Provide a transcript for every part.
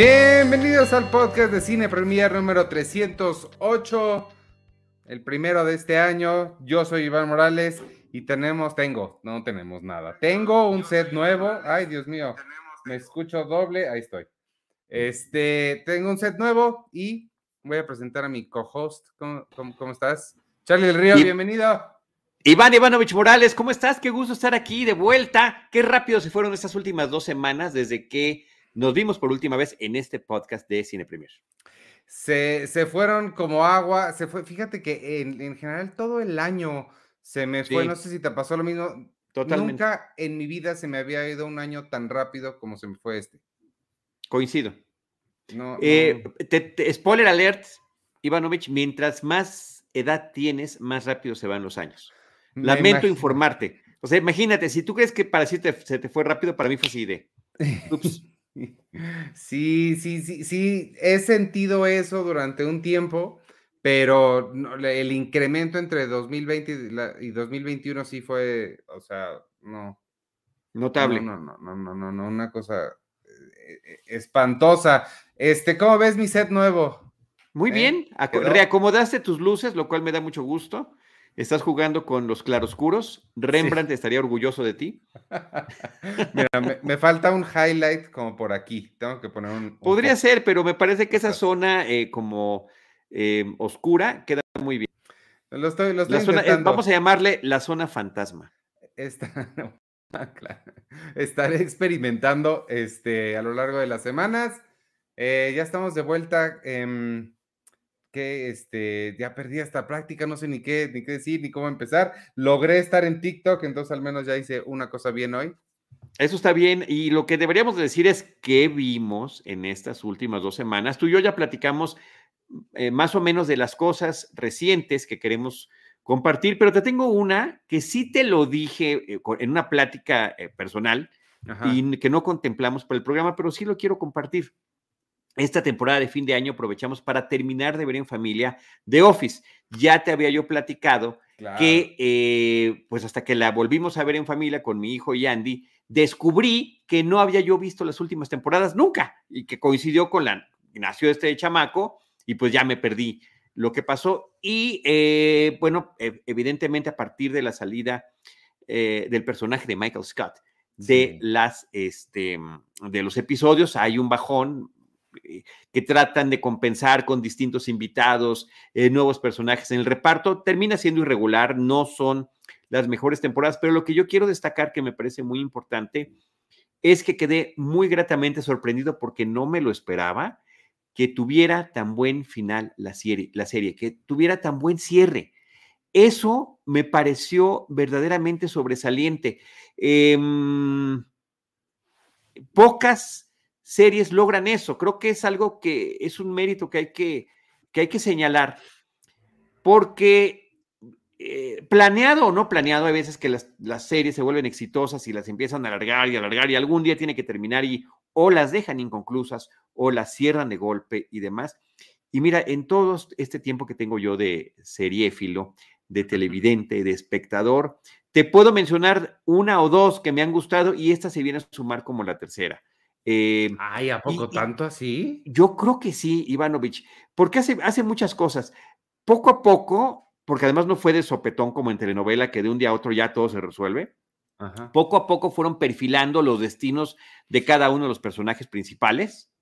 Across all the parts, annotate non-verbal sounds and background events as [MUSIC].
Bienvenidos al podcast de Cine Premier número 308, el primero de este año. Yo soy Iván Morales y tenemos, tengo, no tenemos nada. Tengo un set nuevo. Ay, Dios mío, me escucho doble. Ahí estoy. Este, tengo un set nuevo y voy a presentar a mi co-host. ¿Cómo, cómo, estás? Charlie del Río, bienvenido. Iván Ivanovich Morales, ¿cómo estás? Qué gusto estar aquí de vuelta. Qué rápido se fueron estas últimas dos semanas desde que nos vimos por última vez en este podcast de Cine Premier. Se, se fueron como agua, se fue, fíjate que en, en general todo el año se me fue, no sé si te pasó lo mismo. Totalmente. Nunca en mi vida se me había ido un año tan rápido como se me fue este. Coincido. No, eh, spoiler alert, Ivanovich, mientras más edad tienes, más rápido se van los años. Lamento informarte. O sea, imagínate, si tú crees que para ti se te fue rápido, para mí fue así de. Ups. [LAUGHS] [LAUGHS] Sí, sí, sí, sí, he sentido eso durante un tiempo, pero el incremento entre 2020 y 2021 sí fue, o sea, no. Notable. No, no, no, no, no, no, una cosa eh, eh, espantosa. Este, ¿cómo ves mi set nuevo? Muy ¿Eh? bien, reacomodaste tus luces, lo cual me da mucho gusto. Estás jugando con los claroscuros. Rembrandt estaría orgulloso de ti. [LAUGHS] Mira, me, falta un highlight como por aquí. Tengo que poner un. Podría ser, pero me parece que esa zona eh, como eh, oscura queda muy bien. Lo estoy, lo eh, vamos a llamarle la zona fantasma. Ah, [LAUGHS] [LAUGHS] Estaré experimentando este, a lo largo de las semanas. ya estamos de vuelta. Que este, ya perdí esta práctica, no sé ni qué, ni qué decir, ni cómo empezar. Logré estar en TikTok, entonces al menos ya hice una cosa bien hoy. Eso está bien. Y lo que deberíamos decir es qué vimos en estas últimas dos semanas. Tú y yo ya platicamos eh, más o menos de las cosas recientes que queremos compartir, pero te tengo una que sí te lo dije eh, en una plática eh, personal y que no contemplamos para el programa, pero sí lo quiero compartir esta temporada de fin de año aprovechamos para terminar de ver en familia The Office. Ya te había yo platicado que, eh, pues hasta que la volvimos a ver en familia con mi hijo y Andy, descubrí que no había yo visto las últimas temporadas nunca y que coincidió con la, nació este chamaco y pues ya me perdí lo que pasó. Y eh, bueno, evidentemente a partir de la salida eh, del personaje de Michael Scott, de las este de los episodios hay un bajón que tratan de compensar con distintos invitados, eh, nuevos personajes en el reparto, termina siendo irregular, no son las mejores temporadas, pero lo que yo quiero destacar que me parece muy importante es que quedé muy gratamente sorprendido porque no me lo esperaba que tuviera tan buen final la serie, la serie que tuviera tan buen cierre. Eso me pareció verdaderamente sobresaliente. Em, pocas series logran eso. Creo que es algo que es un mérito que hay que, que, hay que señalar, porque eh, planeado o no planeado, hay veces que las, las, series se vuelven exitosas y las empiezan a alargar y alargar y algún día tiene que terminar y o las dejan inconclusas o las cierran de golpe y demás. Y mira, en todo este tiempo que tengo yo de seriéfilo, de televidente, de espectador, te puedo mencionar una o dos que me han gustado y esta se viene a sumar como la tercera. Eh, Ay, ¿a poco tanto así? Yo creo que sí, Ivanovich, porque hace, hace muchas cosas. Poco a poco, porque además no fue de sopetón como en telenovela, que de un día a otro ya todo se resuelve. Poco a poco fueron perfilando los destinos de cada uno de los personajes principales.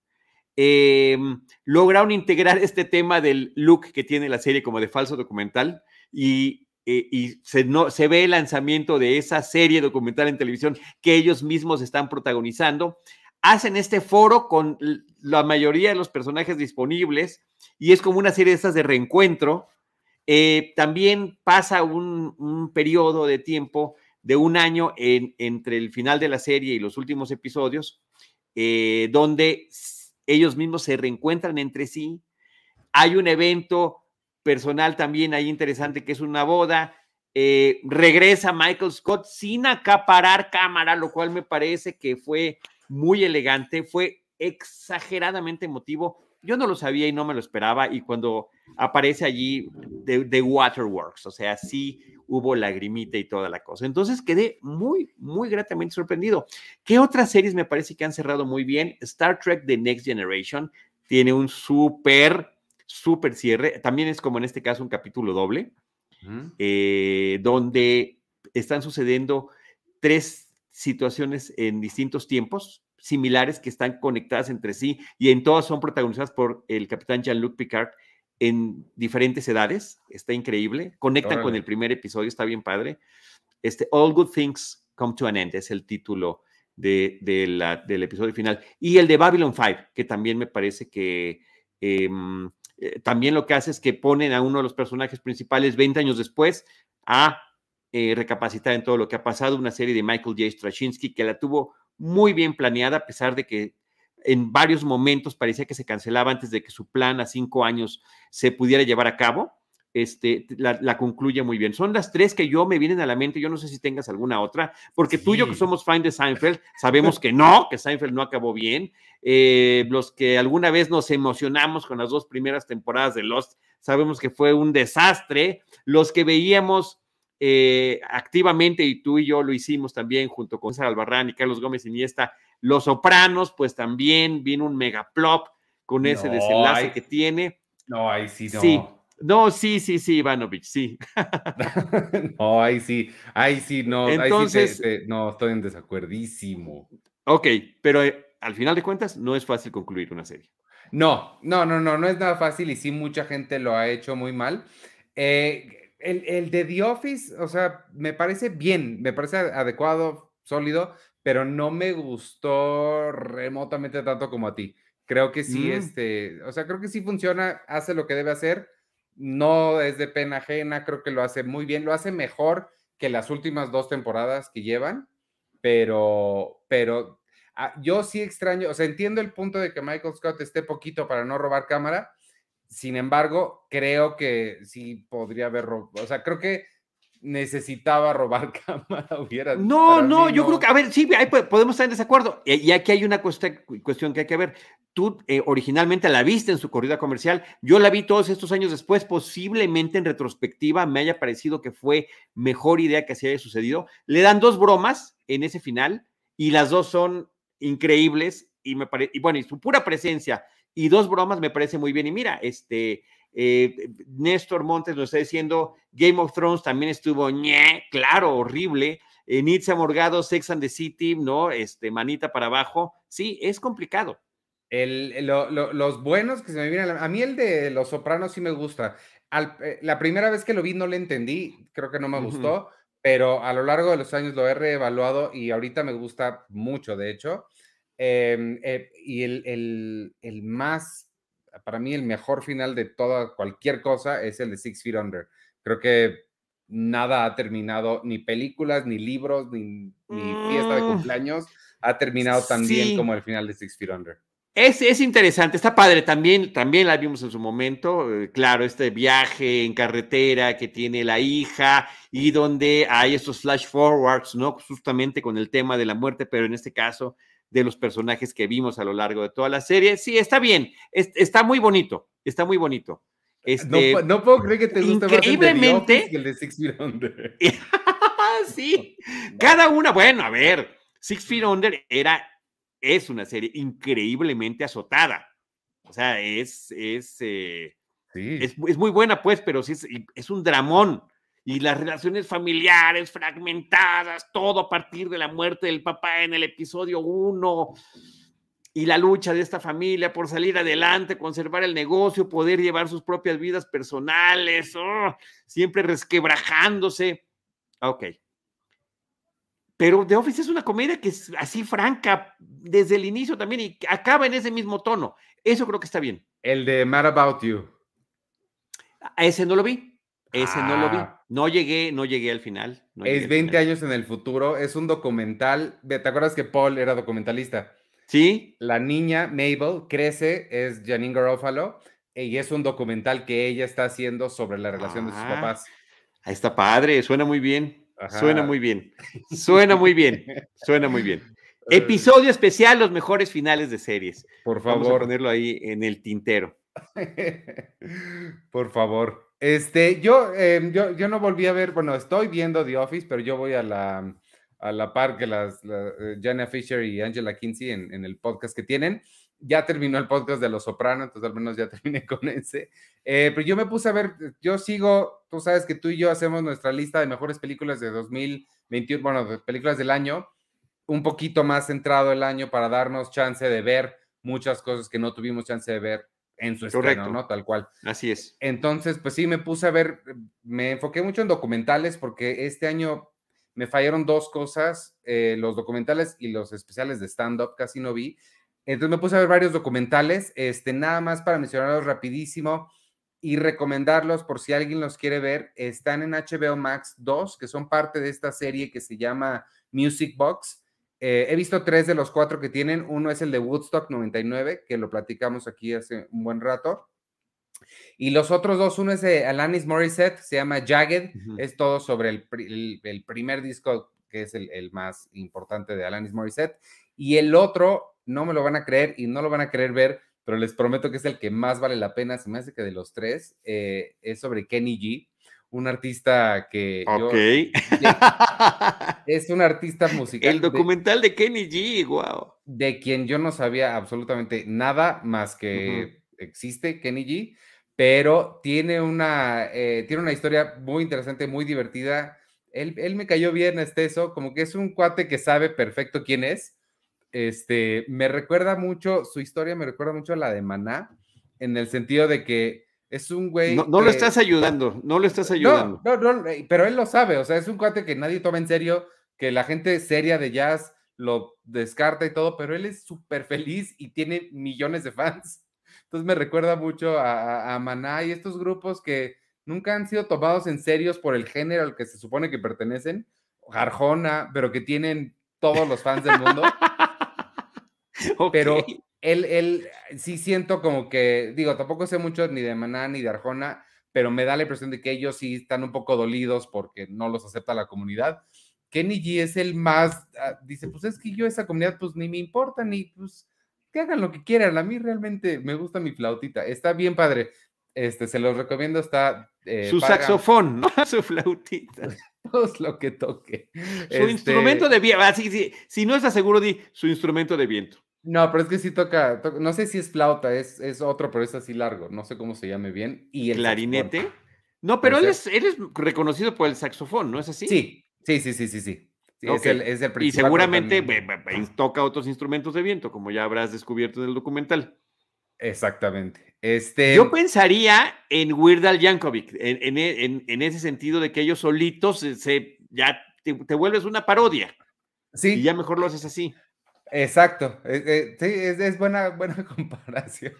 Em, lograron integrar este tema del look que tiene la serie como de falso documental y, eh, y se, no, se ve el lanzamiento de esa serie documental en televisión que ellos mismos están protagonizando hacen este foro con la mayoría de los personajes disponibles y es como una serie de estas de reencuentro. Eh, también pasa un, periodo de tiempo de un año entre el final de la serie y los últimos episodios, eh, donde ellos mismos se reencuentran entre sí. Hay un evento personal también ahí interesante que es una boda. Eh, regresa Michael Scott sin acaparar cámara, lo cual me parece que fue muy elegante, fue exageradamente emotivo. Yo no lo sabía y no me lo esperaba. Y cuando aparece allí The, Waterworks, o sea, sí, hubo lagrimita y toda la cosa. Entonces quedé muy, muy gratamente sorprendido. ¿Qué otras series me parece que han cerrado muy bien? Star Trek The Next Generation tiene un súper, súper cierre. También es como en este caso un capítulo doble, eh, donde están sucediendo tres situaciones en distintos tiempos similares que están conectadas entre sí y en todas son protagonizadas por el capitán Jean-Luc Picard en diferentes edades. Está increíble. Conectan con el primer episodio, está bien padre. Este, All Good Things Come to an End es el título de, la, del episodio final. Y el de Babylon 5, que también me parece que em, eh, también lo que hace es que ponen a uno de los personajes principales 20 años después a eh, recapacitar en todo lo que ha pasado. Una serie de Michael J. Straczynski que la tuvo muy bien planeada, a pesar de que en varios momentos parecía que se cancelaba antes de que su plan a cinco años se pudiera llevar a cabo. Este, la, concluye muy bien. Son las tres que yo me vienen a la mente. Yo no sé si tengas alguna otra, porque tú y yo que somos fan de Seinfeld, [LAUGHS] sabemos que no, que Seinfeld no acabó bien. Eh, los que alguna vez nos emocionamos con las dos primeras temporadas de Lost, sabemos que fue un desastre. Los que veíamos eh, activamente, y tú y yo lo hicimos también junto con César Albarrán y Carlos Gómez Iniesta, Los Sopranos, pues también vino un megaplop con ese desenlace que tiene. No, ahí sí no. Sí, no, sí, sí, sí, Ivanovich, sí. [LAUGHS] no, ahí sí, ahí sí, no. Entonces, no, estoy en desacuerdísimo. Ok, pero eh, al final de cuentas no es fácil concluir una serie. No, no, no, no, no es nada fácil y sí mucha gente lo ha hecho muy mal. Eh, el, el de The Office, o sea, me parece bien, me parece adecuado, sólido, pero no me gustó remotamente tanto como a ti. Creo que sí, mm. este, o sea, creo que sí funciona, hace lo que debe hacer no es de pena ajena, creo que lo hace muy bien, lo hace mejor que las últimas dos temporadas que llevan, pero, pero ah, yo sí extraño, o sea, entiendo el punto de que Michael Scott esté poquito para no robar cámara, sin embargo, creo que sí podría haber, o sea, creo que necesitaba robar [LAUGHS] cámara, hubiera. No, no, yo creo que, a ver, sí, podemos estar en desacuerdo. Y aquí hay una cuestión que hay que ver. Tú eh, originalmente la viste en su corrida comercial, yo la vi todos estos años después, posiblemente en retrospectiva me haya parecido que fue mejor idea que se haya sucedido. Le dan dos bromas en ese final y las dos son increíbles y me parece, y bueno, y su pura presencia y dos bromas me parece muy bien. Y mira, este, eh, Néstor Montes nos está diciendo, Game of Thrones también estuvo, ñe, claro, horrible. Eh, Nitza Morgado, Sex and the City, ¿no? Este, manita para abajo. Sí, es complicado. El, los buenos que se me vienen a, a mí el de Los Sopranos sí me gusta. Eh, la primera vez que lo vi no le entendí, creo que no me gustó, pero a lo largo de los años lo he reevaluado y ahorita me gusta mucho, de hecho. Em, y el, el, el, más para mí el mejor final de toda cualquier cosa es el de Six Feet Under. Creo que nada ha terminado, ni películas, ni libros, ni, fiesta de mm. cumpleaños ha terminado tan bien como el final de Six Feet Under. Es, es, interesante, está padre, también, también la vimos en su momento, eh, claro, este viaje en carretera que tiene la hija y donde hay estos flash forwards, ¿no? Justamente con el tema de la muerte, pero en este caso de los personajes que vimos a lo largo de toda la serie. Sí, está bien, está muy bonito, está muy bonito. Este, no, puedo creer que te guste increíblemente, más el de Six Feet Under. [LAUGHS] sí, cada una, bueno, a ver, Six Feet Under era, es una serie increíblemente azotada. O sea, es, es, eh, es, muy buena, pues, pero sí es, es un dramón y las relaciones familiares fragmentadas, todo a partir de la muerte del papá en el episodio 1 y la lucha de esta familia por salir adelante, conservar el negocio, poder llevar sus propias vidas personales, oh, siempre resquebrajándose. Ok. Pero The Office es una comedia que es así franca desde el inicio también y acaba en ese mismo tono. Eso creo que está bien. El de Mad About You. A ese no lo vi. Ese no lo vi. Ah. No llegué, no llegué al final. es 20 años en el futuro. Es un documental. ¿Te acuerdas que Paul era documentalista? Sí. La niña Mabel crece, es Janine Garofalo, y es un documental que ella está haciendo sobre la relación de sus ah. papás. Ahí está padre, suena muy bien. Suena muy bien. Suena muy bien. Suena muy bien. Episodio especial, los mejores finales de series. Por favor. Vamos a ponerlo ahí en el tintero. [LAUGHS] Por favor. Este, yo, em, yo, yo no volví a ver, bueno, estoy viendo The Office, pero yo voy a la, a la par que las, la, eh, Fisher y Angela Kinsey en, el podcast que tienen. Ya terminó el podcast de Los Sopranos, entonces al menos ya [LAUGHS] terminé con ese. Eh, pero yo me puse a ver, yo sigo, tú sabes que tú y yo hacemos nuestra lista de mejores películas de 2021, bueno, de películas del año, un poquito más centrado el año para darnos chance de ver muchas cosas que no tuvimos chance de ver en su estreno, ¿no? Tal cual. Así es. Entonces, pues sí, me puse a ver, me enfoqué mucho en documentales porque este año me fallaron dos cosas, eh, los documentales y los especiales de stand-up casi no vi. Entonces me puse a ver varios documentales, este, nada más para mencionarlos rapidísimo y recomendarlos por si alguien los quiere ver. Están en HBO Max 2, que son parte de esta serie que se llama Music Box. Eh, he visto tres de los cuatro que tienen. Uno es el de Woodstock 99, que lo platicamos aquí hace un buen rato. Y los otros dos, uno es de Alanis Morissette, se llama Jagged, es todo sobre el, el, primer disco que es el, el, más importante de Alanis Morissette. Y el otro, no me lo van a creer y no lo van a querer ver, pero les prometo que es el que más vale la pena, se me hace que de los tres, eh, es sobre Kenny G un artista que Ok. [LAUGHS] [LAUGHS] es un artista musical. El documental de, Kenny G, wow. De quien yo no sabía absolutamente nada más que existe Kenny G, pero tiene una, eh, tiene una historia muy interesante, muy divertida. Él, él me cayó bien, este eso, como que es un cuate que sabe perfecto quién es. Este, me recuerda mucho, su historia me recuerda mucho a la de Maná, en el sentido de que es un güey. No, lo estás ayudando, no lo estás ayudando. No, no, eh, pero él lo sabe, o sea, es un cuate que nadie toma en serio, que la gente seria de jazz lo descarta y todo, pero él es súper feliz y tiene millones de fans. Entonces me recuerda mucho a, a, Maná y estos grupos que nunca han sido tomados en serios por el género al que se supone que pertenecen, Arjona, pero que tienen todos los fans del mundo. [LAUGHS] Pero él, él sí siento como que, digo, tampoco sé mucho ni de Maná ni de Arjona, pero me da la impresión de que ellos sí están un poco dolidos porque no los acepta la comunidad. Kenny G es el más, ah, dice, pues es que yo esa comunidad pues ni me importa, ni pues que hagan lo que quieran, a mí realmente me gusta mi flautita, está bien padre, este, se los recomiendo, está... Eh, Su saxofón, ¿no? [LAUGHS] Su flautita. [LAUGHS] Todo lo que toque. Su este instrumento de viento, ah, si no está seguro, di su instrumento de viento. No, pero es que sí toca, no sé si es flauta, es, es otro, pero es así largo, no sé cómo se llame bien. Y el ¿Clarinete? No, pero él es, reconocido por el saxofón, ¿no es así? Sí, sí, sí, sí, sí, sí. es, el, es el Y seguramente toca otros instrumentos de viento, como ya habrás descubierto en el documental. Exactamente. Este... Yo pensaría en Weird Al Yankovic, en, en, en, ese sentido de que ellos solitos se, ya te, te, vuelves una parodia. Sí. Y ya mejor lo haces así. Exacto, eh, eh, sí, es, buena, buena [LAUGHS] comparación.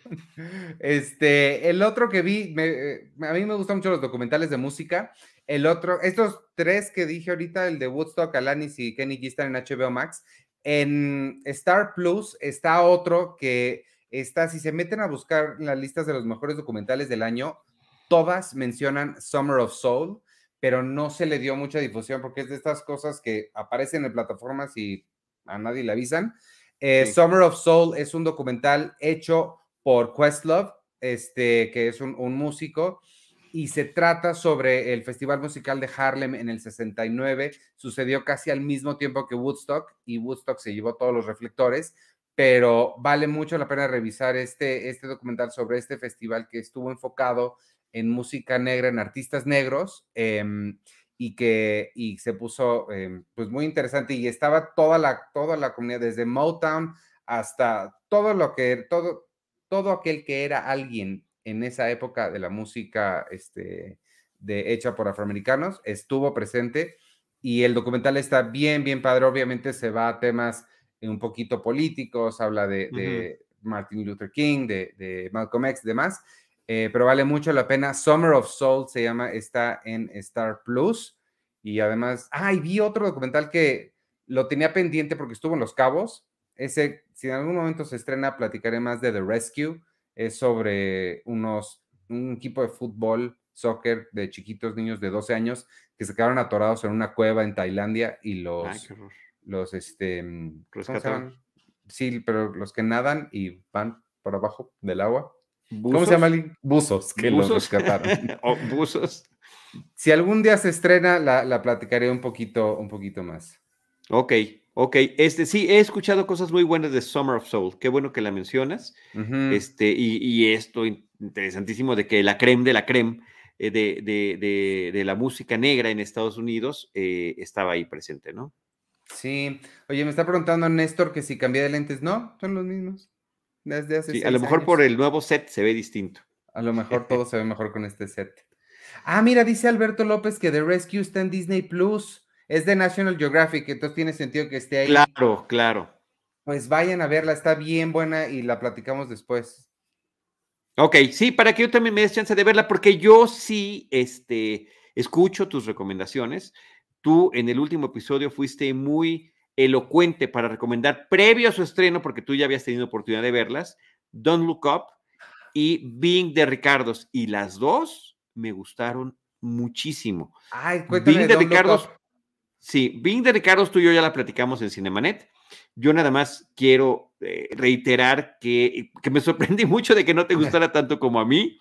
Este, el otro que vi, eh, a mí me gustan mucho los documentales de música. El otro, estos tres que dije ahorita, el de Woodstock, Alanis y Kenny G están en HBO Max. En Star Plus está otro que está, si se meten a buscar las listas de los mejores documentales del año, todas mencionan Summer of Soul, pero no se le dio mucha difusión porque es de estas cosas que aparecen en plataformas y a nadie le avisan. Eh, Summer of Soul es un documental hecho por Questlove, este, que es un, músico, y se trata sobre el Festival Musical de Harlem en el 69. Sucedió casi al mismo tiempo que Woodstock, y Woodstock se llevó todos los reflectores, pero vale mucho la pena revisar este, este documental sobre este festival que estuvo enfocado en música negra, en artistas negros. Em, y que y se puso em, pues muy interesante y estaba toda la, toda la comunidad, desde Motown hasta todo lo que, todo, todo aquel que era alguien en esa época de la música este, de, hecha por afroamericanos, estuvo presente y el documental está bien, bien padre, obviamente se va a temas un poquito políticos, habla de, Martin Luther King, de, de Malcolm X demás, eh, pero vale mucho la pena. Summer of Soul se llama, está en Star Plus. Y además, ah, vi otro documental que lo tenía pendiente porque estuvo en Los Cabos. Ese, si en algún momento se estrena, platicaré más de The Rescue. Es sobre unos, un equipo de fútbol, soccer de chiquitos niños de 12 años que se quedaron atorados en una cueva en Tailandia y los, los, este, mm, Sí, pero los que nadan y van por abajo del agua ¿Cómo se llama? Buzos, que ¿Buzos? los rescataron. [LAUGHS] o buzos. Si algún día se estrena, la, la, platicaré un poquito, un poquito más. Ok, ok. Este, sí, he escuchado cosas muy buenas de Summer of Soul. Qué bueno que la mencionas. este, y, y, esto interesantísimo de que la creme de la creme eh, de, de, de, la música negra en Estados Unidos eh, estaba ahí presente, ¿no? Sí. Oye, me está preguntando Néstor que si cambié de lentes. No, son los mismos. Desde hace sí, a lo mejor por el nuevo set se ve distinto. A lo mejor [LAUGHS] todo se ve mejor con este set. Ah, mira, dice Alberto López que The Rescue está en Disney Plus. Es de National Geographic, entonces tiene sentido que esté ahí. Claro, claro. Pues vayan a verla, está bien buena y la platicamos después. Ok, sí, para que yo también me des chance de verla, porque yo sí este, escucho tus recomendaciones. Tú en el último episodio fuiste muy elocuente para recomendar previo a su estreno, porque tú ya habías tenido oportunidad de verlas, Don't Look Up y Being de Ricardos. Y las dos me gustaron muchísimo. Ay, cuéntame. de Ricardos. Sí, Being de Ricardos, tú y yo ya la platicamos en Cinemanet. Yo nada más quiero eh, reiterar que, que, me sorprendí [LAUGHS] mucho de que no te gustara tanto como a mí.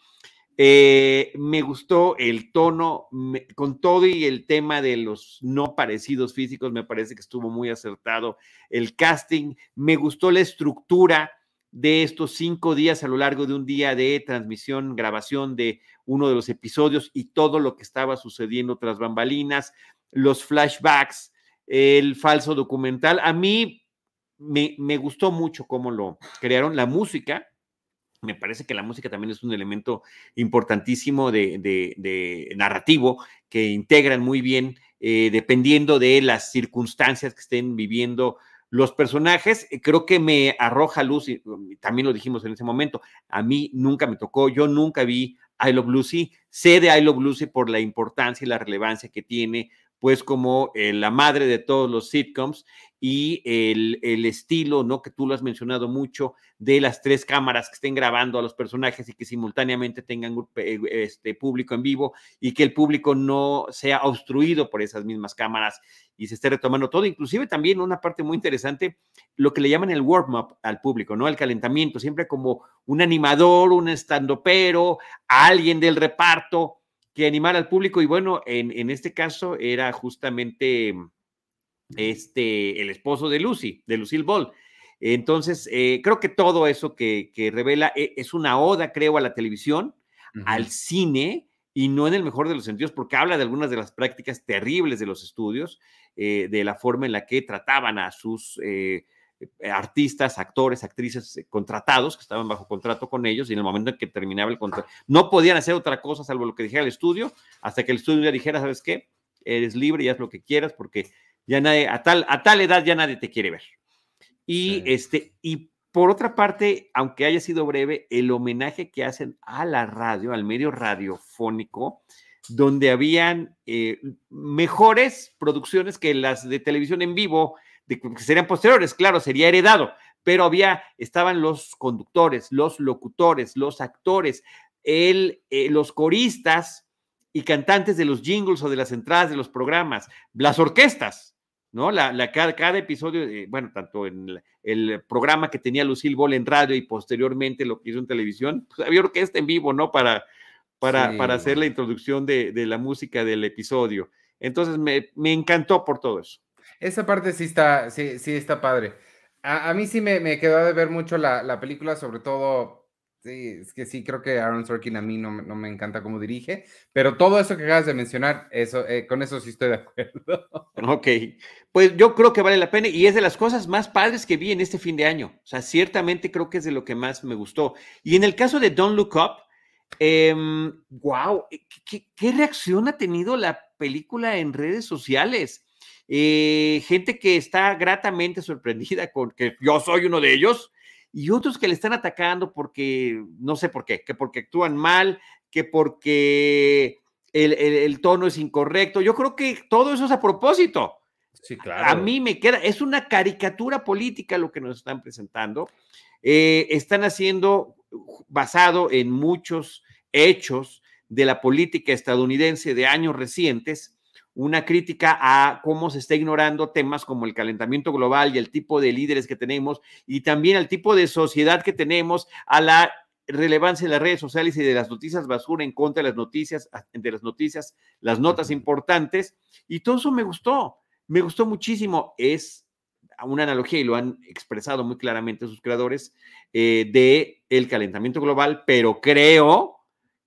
Eh, me gustó el tono, con todo y el tema de los no parecidos físicos, me parece que estuvo muy acertado. El casting, me gustó la estructura de estos cinco días a lo largo de un día de transmisión, grabación de uno de los episodios y todo lo que estaba sucediendo tras bambalinas, los flashbacks, el falso documental. A mí me, me gustó mucho cómo lo crearon, la música me parece que la música también es un elemento importantísimo de, narrativo que integran muy bien eh, dependiendo de las circunstancias que estén viviendo los personajes. Eh, creo que me arroja luz, y um, también lo dijimos en ese momento, a mí nunca me tocó, yo nunca vi I Love Lucy, sé de I Love Lucy por la importancia y la relevancia que tiene pues como eh, la madre de todos los sitcoms y el, el, estilo, ¿no? Que tú lo has mencionado mucho, de las tres cámaras que estén grabando a los personajes y que simultáneamente tengan eh, este público en vivo y que el público no sea obstruido por esas mismas cámaras y se esté retomando todo, inclusive también una parte muy interesante, lo que le llaman el warm-up al público, ¿no? El calentamiento, siempre como un animador, un estandopero, alguien del reparto, que animar al público. Y bueno, en, en este caso era justamente este, el esposo de Lucy, de Lucille Ball. Entonces, eh, creo que todo eso que, que, revela eh, es una oda, creo, a la televisión, al cine, y no en el mejor de los sentidos, porque habla de algunas de las prácticas terribles de los estudios, eh, de la forma en la que trataban a sus eh, artistas, actores, actrices eh, contratados que estaban bajo contrato con ellos y en el momento en que terminaba el contrato no podían hacer otra cosa salvo lo que dijera el estudio hasta que el estudio ya dijera, ¿sabes qué? Eres libre y haz lo que quieras porque ya nadie, a tal, a tal edad ya nadie te quiere ver. Y, este, y por otra parte, aunque haya sido breve, el homenaje que hacen a la radio, al medio radiofónico, donde habían eh, mejores producciones que las de televisión en vivo, de, que serían posteriores, claro, sería heredado, pero había, estaban los conductores, los locutores, los actores, el, eh, los coristas y cantantes de los jingles o de las entradas de los programas, las orquestas, ¿no? La, la cada, episodio, bueno, tanto en el, programa que tenía Lucille Ball en radio y posteriormente lo que hizo en televisión, pues había orquesta en vivo, ¿no? Para, para, para hacer la introducción de, de, la música del episodio. Entonces me, me encantó por todo eso. Esa parte sí está, sí, sí está padre. A, mí sí me, me, quedó de ver mucho la, la, película, sobre todo, sí, es que sí, creo que Aaron Sorkin a mí no, no me encanta cómo dirige, pero todo eso que acabas de mencionar, eso, eh, con eso sí estoy de acuerdo. [LAUGHS] Ok, pues yo creo que vale la pena y es de las cosas más padres que vi en este fin de año. O sea, ciertamente creo que es de lo que más me gustó. Y en el caso de Don't Look Up, wow, eh, ¿qué, ¿qué, reacción ha tenido la película en redes sociales? Eh, gente que está gratamente sorprendida con que yo soy uno de ellos y otros que le están atacando porque no sé por qué, que porque actúan mal, que porque el, tono es incorrecto. Yo creo que todo eso es a propósito. Sí, claro. A mí me queda, es una caricatura política lo que nos están presentando. Eh, están haciendo basado en muchos hechos de la política estadounidense de años recientes una crítica a cómo se está ignorando temas como el calentamiento global y el tipo de líderes que tenemos y también al tipo de sociedad que tenemos, a la relevancia de las redes sociales y de las noticias basura en contra de las noticias, de las noticias, las notas importantes, y todo eso me gustó, me gustó muchísimo. Es una analogía, y lo han expresado muy claramente sus creadores, eh, de el calentamiento global, pero creo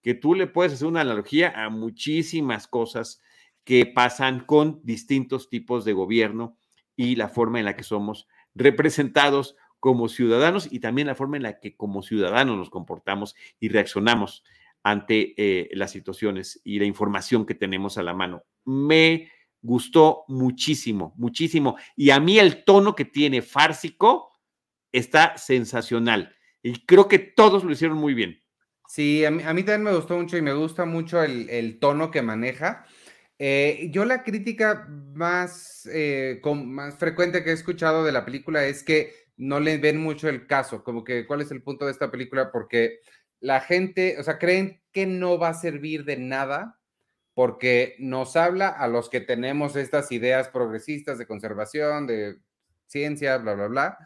que tú le puedes hacer una analogía a muchísimas cosas que pasan con distintos tipos de gobierno y la forma en la que somos representados como ciudadanos y también la forma en la que como ciudadanos nos comportamos y reaccionamos ante eh, las situaciones y la información que tenemos a la mano. Me gustó muchísimo, muchísimo. Y a mí el tono que tiene Fársico está sensacional. Y creo que todos lo hicieron muy bien. Sí, a mí, también me gustó mucho y me gusta mucho el, tono que maneja. Eh, yo la crítica más, eh, más frecuente que he escuchado de la película es que no le ven mucho el caso, como que cuál es el punto de esta película, porque la gente, o sea, creen que no va a servir de nada porque nos habla a los que tenemos estas ideas progresistas de conservación, de ciencia, bla, bla, bla,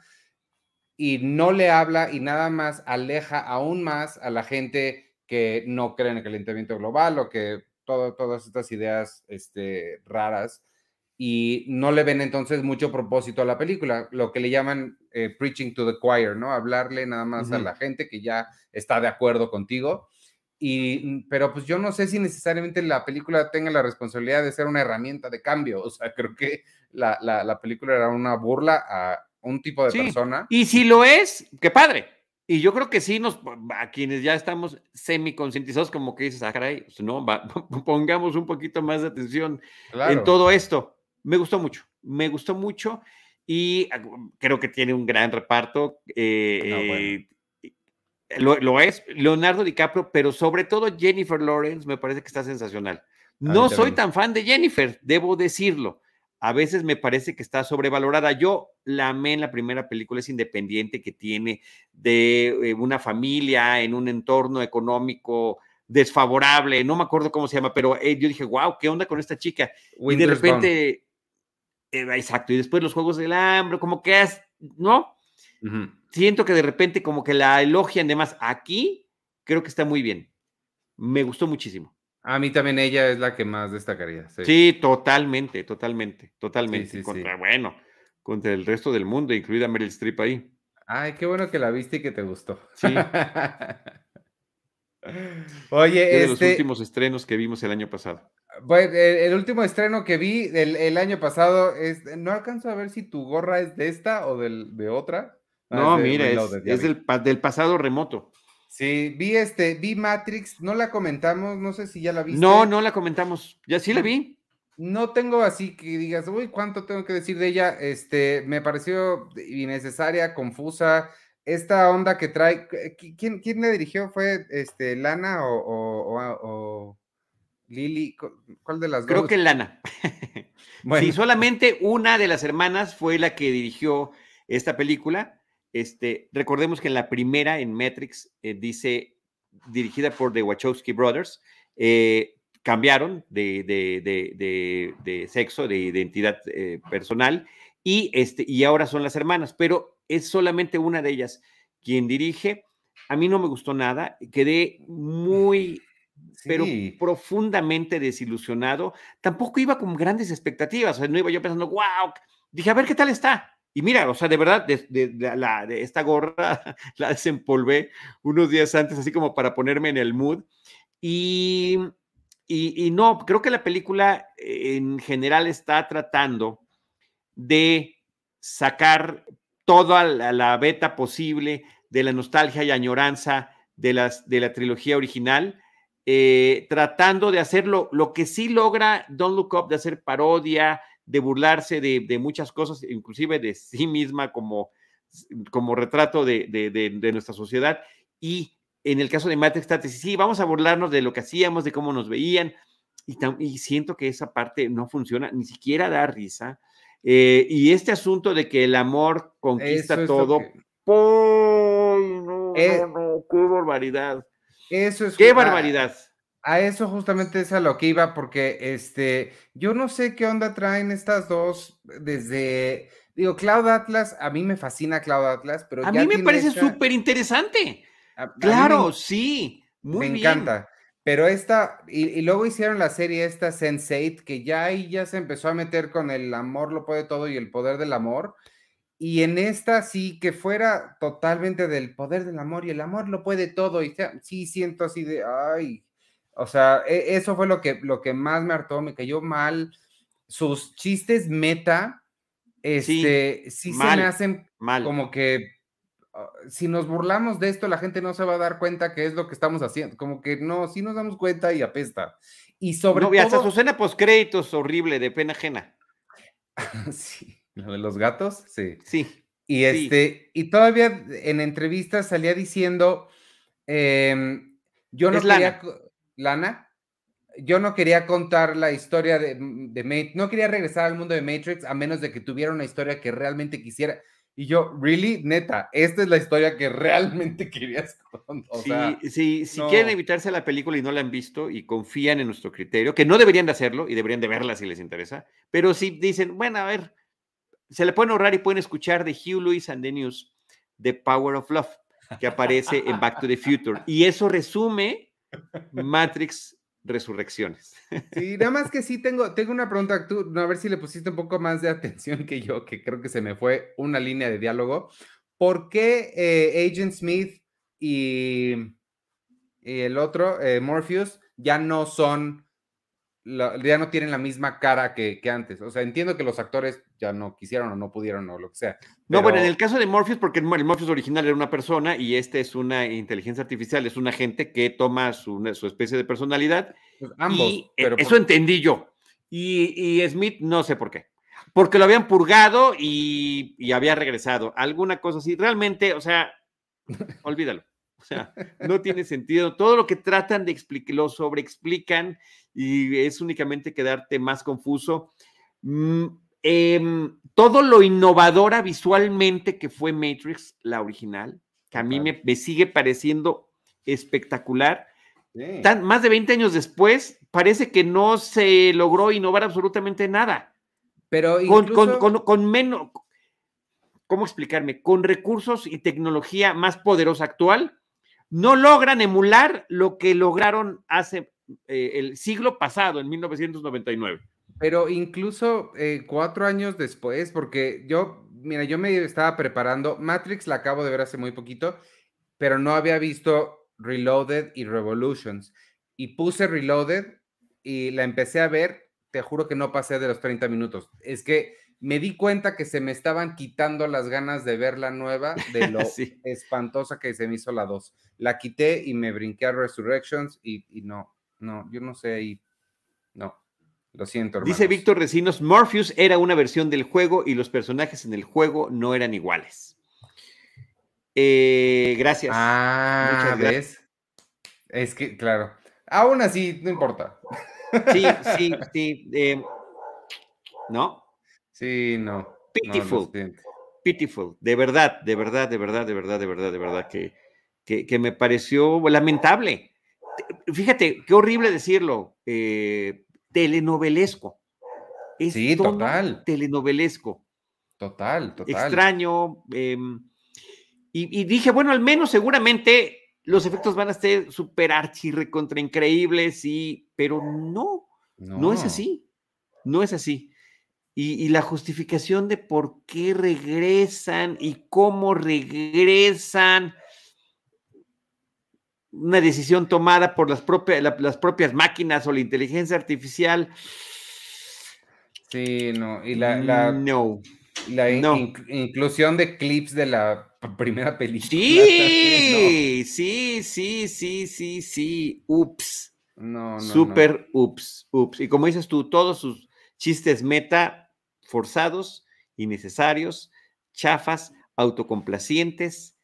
y no le habla y nada más aleja aún más a la gente que no cree en el calentamiento global o que todo, todas estas ideas este, raras y no le ven entonces mucho propósito a la película, lo que le llaman eh, preaching to the choir, ¿no? Hablarle nada más a la gente que ya está de acuerdo contigo. Y, pero pues yo no sé si necesariamente la película tenga la responsabilidad de ser una herramienta de cambio, o sea, creo que la, la película era una burla a, un tipo de persona. Y si lo es, qué padre. Y yo creo que sí nos, a quienes ya estamos semi concientizados, como que dices, ah, caray, pues, no, [LAUGHS] pongamos un poquito más de atención en todo esto. Me gustó mucho, me gustó mucho y ah, creo que tiene un gran reparto. Eh, lo, lo, es Leonardo DiCaprio, pero sobre todo Jennifer Lawrence me parece que está sensacional. No soy tan fan de Jennifer, debo decirlo a veces me parece que está sobrevalorada. Yo la amé en la primera película, es independiente, que tiene de eh, una familia en un entorno económico desfavorable, no me acuerdo cómo se llama, pero eh, yo dije, wow, ¿qué onda con esta chica? y de repente, eh, exacto, y después los Juegos del Hambre, como que es, ¿no? Siento que de repente como que la elogian de más. Aquí creo que está muy bien. Me gustó muchísimo. A mí también ella es la que más destacaría. Sí, totalmente, totalmente, totalmente. contra, bueno, contra el resto del mundo, incluida Meryl Streep ahí. Ay, qué bueno que la viste y que te gustó. Sí. [LAUGHS] Oye, este... de los este últimos estrenos que vimos el año pasado. Bueno, el, último estreno que vi el, año pasado es, no alcanzo a ver si tu gorra es de esta o del, de otra. Ah, no, mira, es, del pasado remoto. Sí, vi este, vi Matrix, no la comentamos, no sé si ya la viste. No, no la comentamos, ya sí la vi. No tengo así que digas, uy, ¿cuánto tengo que decir de ella? Este, me pareció innecesaria, confusa. Esta onda que trae, ¿quién, quién le dirigió? ¿Fue este, Lana o, o, Lili? ¿Cuál de las dos? Creo que Lana. [LAUGHS] Sí, solamente una de las hermanas fue la que dirigió esta película este, recordemos que en la primera, en Matrix, eh, dice, dirigida por The Wachowski Brothers, eh, cambiaron de, de, sexo, de identidad eh, personal, y, este, y ahora son las hermanas, pero es solamente una de ellas quien dirige. A mí no me gustó nada, quedé muy, [LAUGHS] pero profundamente desilusionado. Tampoco iba con grandes expectativas, no iba yo pensando, wow, dije, a ver qué tal está. Y mira, o sea, de verdad, de, la, de esta gorra [LAUGHS] la desempolvé unos días antes, así como para ponerme en el mood. Y, y, no, creo que la película en general está tratando de sacar toda la, beta posible de la nostalgia y añoranza de, las, de la trilogía original, eh, tratando de hacerlo, lo que sí logra Don't Look Up, de hacer parodia, de burlarse de, muchas cosas, inclusive de sí misma como, como retrato de, nuestra sociedad. Y en el caso de Matrix, sí, vamos a burlarnos de lo que hacíamos, de cómo nos veían. Y, siento que esa parte no funciona, ni siquiera da risa. Eh, y este asunto de que el amor conquista todo, no, eh no, no, qué barbaridad. Eso es qué barbaridad. A eso justamente es a lo que iba, porque este, yo no sé qué onda traen estas dos desde, digo, Cloud Atlas, a mí me fascina Cloud Atlas, pero... A mí me parece súper interesante. claro, sí. Muy me encanta. Pero esta, y, luego hicieron la serie esta Sense8, que ya ahí ya se empezó a meter con el amor lo puede todo y el poder del amor. Y en esta sí que fuera totalmente del poder del amor y el amor lo puede todo. Y sí siento así de, ay, o sea, e, eso fue lo que, lo que más me hartó, me cayó mal. Sus chistes meta, este, sí, se me hacen mal. como que Ah, si nos burlamos de esto, la gente no se va a dar cuenta que es lo que estamos haciendo. Como que no, si nos damos cuenta y apesta. Y sobre no, y hasta su escena créditos horrible, de pena ajena. [LAUGHS] sí, lo de los gatos, sí. Sí. Y este, y todavía en entrevistas salía diciendo, em, yo no quería, Lana. Yo no quería contar la historia de, de, no quería regresar al mundo de Matrix a menos de que tuviera una historia que realmente quisiera. Y yo, really, neta, esta es la historia que realmente [LAUGHS] querías contar. sí, si quieren evitarse la película y no la han visto y confían en nuestro criterio, que no deberían de hacerlo y deberían de verla si les interesa, pero si dicen, bueno, a ver, se le pueden ahorrar y pueden escuchar de Hugh Lewis and the News, The Power of Love, que aparece en Back to the Future. Y eso resume Matrix resurrecciones. Sí, nada más que sí tengo, tengo una pregunta, tú, a ver si le pusiste un poco más de atención que yo, que creo que se me fue una línea de diálogo. ¿Por qué eh, Agent Smith y, el otro, eh, Morpheus, ya no son ya no tienen la misma cara que, antes. O sea, entiendo que los actores ya no quisieron o no pudieron o lo que sea. No, bueno, en el caso de Morpheus, porque el Morpheus original era una persona y este es una inteligencia artificial, es un agente que toma su, especie de personalidad. Pues ambos. pero eso entendí yo. Y, Smith, no sé por qué. Porque lo habían purgado y, y había regresado. Alguna cosa así. Realmente, o sea, [LAUGHS] olvídalo. O sea, no tiene sentido. Todo lo que tratan de explicar, lo sobreexplican y es únicamente quedarte más confuso. Mm, em, todo lo innovadora visualmente que fue Matrix, la original, que a mí me, sigue pareciendo espectacular. más de 20 años después, parece que no se logró innovar absolutamente nada. Pero con menos, ¿cómo explicarme? Con recursos y tecnología más poderosa actual, no logran emular lo que lograron hace eh, el siglo pasado, en 1999. Pero incluso eh, cuatro años después, porque yo, mira, yo me estaba preparando, Matrix la acabo de ver hace muy poquito, pero no había visto Reloaded y Revolutions. Y puse Reloaded y la empecé a ver, te juro que no pasé de los 30 minutos. Es que me di cuenta que se me estaban quitando las ganas de ver la nueva, de [LAUGHS] lo espantosa que se me hizo la 2. La quité y me brinqué a Resurrections y, no, no, yo no sé ahí, no. Lo siento. Hermanos. Dice Víctor Recinos, Morpheus era una versión del juego y los personajes en el juego no eran iguales. Eh, gracias. Ah, ¿ves? Es que, claro. Aún así, no importa. Sí, sí, [LAUGHS] sí. Eh, ¿No? Sí, no. Pitiful. pitiful. De verdad, de verdad, de verdad, de verdad, de verdad, de verdad, que, que, me pareció lamentable. Fíjate, qué horrible decirlo. Eh, telenovelesco. sí, total. Telenovelesco. Total, total. Extraño. Em, y, dije, bueno, al menos seguramente los efectos van a ser súper archi recontra increíbles, y, pero no, no, no es así. No es así y, la justificación de por qué regresan y cómo regresan. Una decisión tomada por las, propias, las propias máquinas o la inteligencia artificial. Sí, no. Y la, la, no. la inclusión de clips de la primera película. Sí, sí, sí, sí, sí, sí. Ups. No, no. Super ups, ups. Y como dices tú, todos sus chistes meta forzados, innecesarios, chafas, autocomplacientes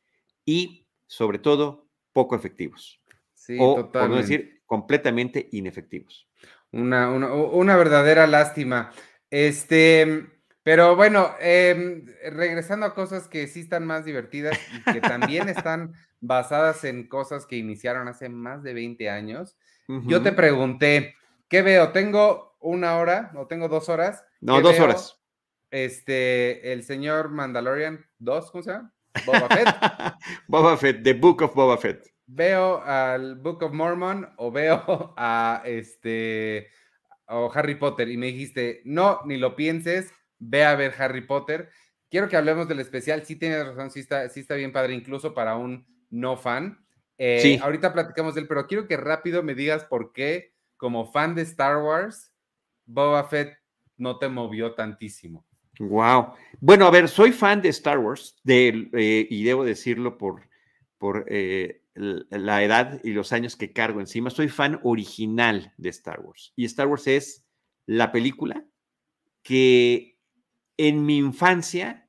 y, sobre todo, poco efectivos. Sí, o, por no decir, completamente inefectivos. Una, una, verdadera lástima. Este, pero bueno, em, regresando a cosas que sí están más divertidas y que también [LAUGHS] están basadas en cosas que iniciaron hace más de 20 años. Yo te pregunté, ¿qué veo? ¿Tengo una hora o tengo dos horas? No, dos horas este, el señor Mandalorian 2, ¿cómo se llama? Boba Fett. [LAUGHS] Boba Fett, The Book of Boba Fett. Veo al Book of Mormon o veo a este o Harry Potter y me dijiste, no, ni lo pienses, ve a ver Harry Potter. Quiero que hablemos del especial, sí tienes razón, sí está, sí está bien padre, incluso para un no fan. Eh, Sí. Ahorita platicamos de él, pero quiero que rápido me digas por qué, como fan de Star Wars, Boba Fett no te movió tantísimo. Wow. Bueno, a ver, soy fan de Star Wars de, eh, y debo decirlo por, por eh, la edad y los años que cargo encima. Soy fan original de Star Wars. Y Star Wars es la película que en mi infancia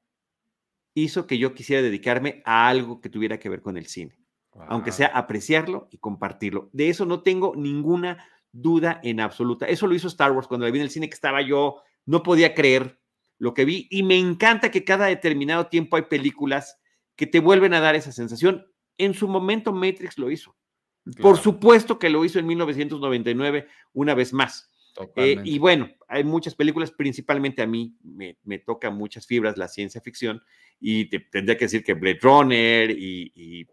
hizo que yo quisiera dedicarme a algo que tuviera que ver con el cine aunque sea apreciarlo y compartirlo. De eso no tengo ninguna duda en absoluta. Eso lo hizo Star Wars cuando la vi en el cine que estaba yo, no podía creer lo que vi y me encanta que cada determinado tiempo hay películas que te vuelven a dar esa sensación. En su momento Matrix lo hizo. Por supuesto que lo hizo en 1999 una vez más. Eh, y bueno, hay muchas películas, principalmente a mí me, me toca muchas fibras la ciencia ficción y te, tendría que decir que Blade Runner y, y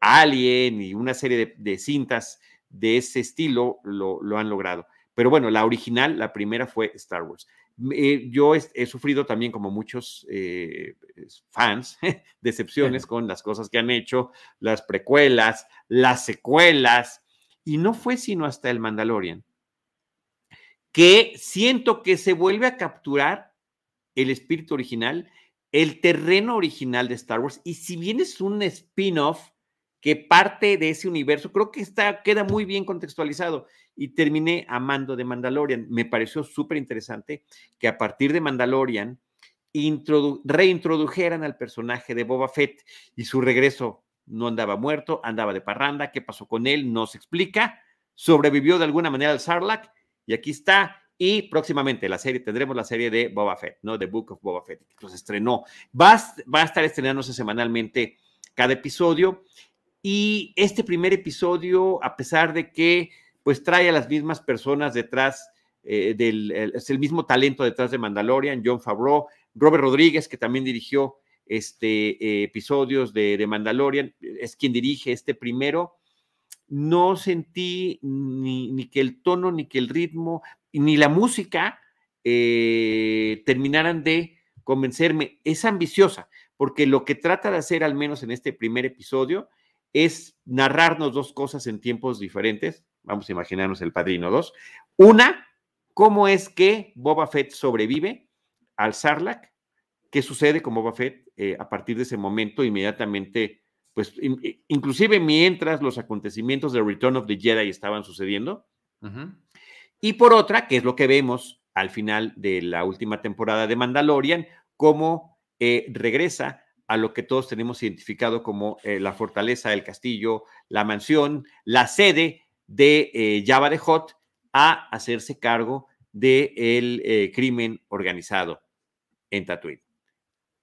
Alien y una serie de, de cintas de ese estilo lo, lo, han logrado. Pero bueno, la original, la primera fue Star Wars. Eh, yo he, he, sufrido también, como muchos eh, fans, [LAUGHS] decepciones con las cosas que han hecho, las precuelas, las secuelas, y no fue sino hasta el Mandalorian que siento que se vuelve a capturar el espíritu original, el terreno original de Star Wars, y si bien es un spin-off que parte de ese universo, creo que está, queda muy bien contextualizado y terminé amando de Mandalorian. Me pareció súper interesante que a partir de Mandalorian reintrodujeran al personaje de Boba Fett y su regreso no andaba muerto, andaba de parranda, qué pasó con él, no se explica, sobrevivió de alguna manera al Sarlacc y aquí está. Y próximamente la serie, tendremos la serie de Boba Fett, ¿no? The Book of Boba Fett, que se estrenó. Va, va a estar estrenándose semanalmente cada episodio. Y este primer episodio, a pesar de que pues trae a las mismas personas detrás eh, del, el, es el mismo talento detrás de Mandalorian, John Favreau, Robert Rodríguez, que también dirigió este eh, episodios de, de, Mandalorian, es quien dirige este primero. No sentí ni, ni, que el tono, ni que el ritmo, ni la música eh, terminaran de convencerme. Es ambiciosa, porque lo que trata de hacer, al menos en este primer episodio, es narrarnos dos cosas en tiempos diferentes. Vamos a imaginarnos el Padrino 2. Una, cómo es que Boba Fett sobrevive al Sarlacc, qué sucede con Boba Fett eh, a partir de ese momento inmediatamente, pues in, inclusive mientras los acontecimientos de Return of the Jedi estaban sucediendo. Uh -huh. Y por otra, que es lo que vemos al final de la última temporada de Mandalorian, cómo eh, regresa a lo que todos tenemos identificado como eh, la fortaleza del castillo, la mansión, la sede de eh, Java de Hot, a hacerse cargo del de eh, crimen organizado en Tatooine.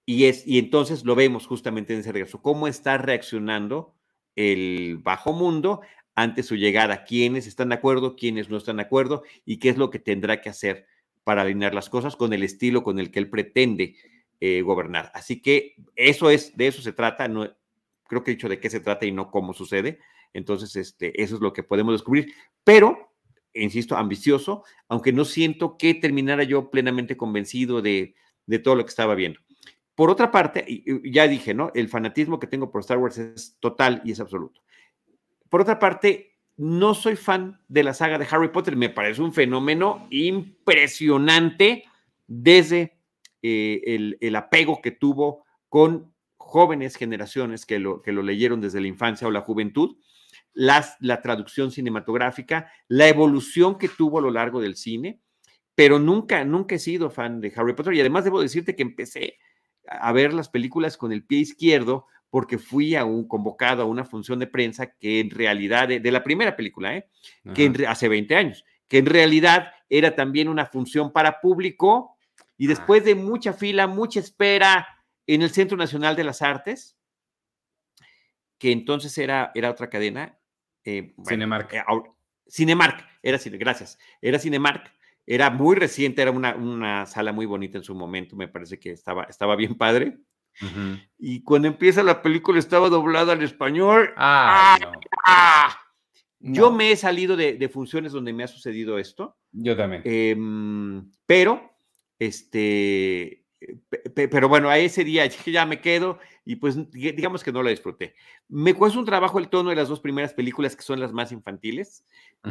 Y, es, y entonces lo vemos justamente en ese regreso, cómo está reaccionando el bajo mundo ante su llegada, quiénes están de acuerdo, quiénes no están de acuerdo y qué es lo que tendrá que hacer para alinear las cosas con el estilo con el que él pretende eh, gobernar. Así que eso es, de eso se trata, no, creo que he dicho de qué se trata y no cómo sucede. Entonces, este, eso es lo que podemos descubrir. Pero, insisto, ambicioso, aunque no siento que terminara yo plenamente convencido de, de todo lo que estaba viendo. Por otra parte, ya dije, ¿no? El fanatismo que tengo por Star Wars es total y es absoluto. Por otra parte, no soy fan de la saga de Harry Potter. Me parece un fenómeno impresionante desde eh, el, el, apego que tuvo con jóvenes generaciones que lo, que lo leyeron desde la infancia o la juventud, las, la traducción cinematográfica, la evolución que tuvo a lo largo del cine, pero nunca, nunca he sido fan de Harry Potter y además debo decirte que empecé a ver las películas con el pie izquierdo porque fui a un convocado a una función de prensa que en realidad, de, de la primera película, ¿eh? que en, hace 20 años, que en realidad era también una función para público y después de mucha fila, mucha espera en el Centro Nacional de las Artes, que entonces era, era otra cadena. Eh, bueno, Cinemark. Eh, Cinemark, era gracias, era Cinemark. Era muy reciente, era una, una, sala muy bonita en su momento, me parece que estaba, estaba bien padre. Y cuando empieza la película estaba doblada al español. Ah, ¡Ah! Yo me he salido de, funciones donde me ha sucedido esto. Yo también. Em, pero, este, pero bueno, a ese día ya me quedo y pues digamos que no la disfruté. Me cuesta un trabajo el tono de las dos primeras películas que son las más infantiles.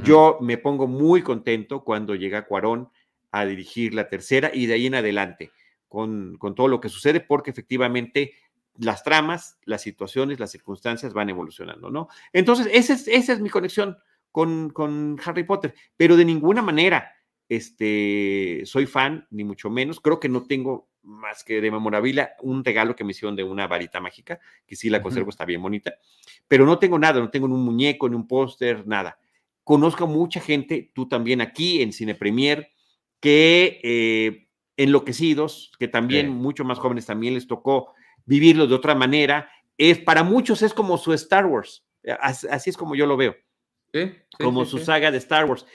Yo me pongo muy contento cuando llega Cuarón a dirigir la tercera y de ahí en adelante con, con todo lo que sucede porque efectivamente las tramas, las situaciones, las circunstancias van evolucionando, ¿no? Entonces, esa es, esa es mi conexión con, con, Harry Potter, pero de ninguna manera este, soy fan, ni mucho menos. Creo que no tengo más que de memorabilia un regalo que me hicieron de una varita mágica, que sí la conservo, está bien bonita, pero no tengo nada, no tengo ni un muñeco, ni un póster, nada. Conozco mucha gente, tú también aquí en Cine Premier, que eh, enloquecidos, que también mucho más jóvenes también les tocó vivirlo de otra manera. Es, para muchos es como su Star Wars. Así, es como yo lo veo. Como su saga de Star Wars.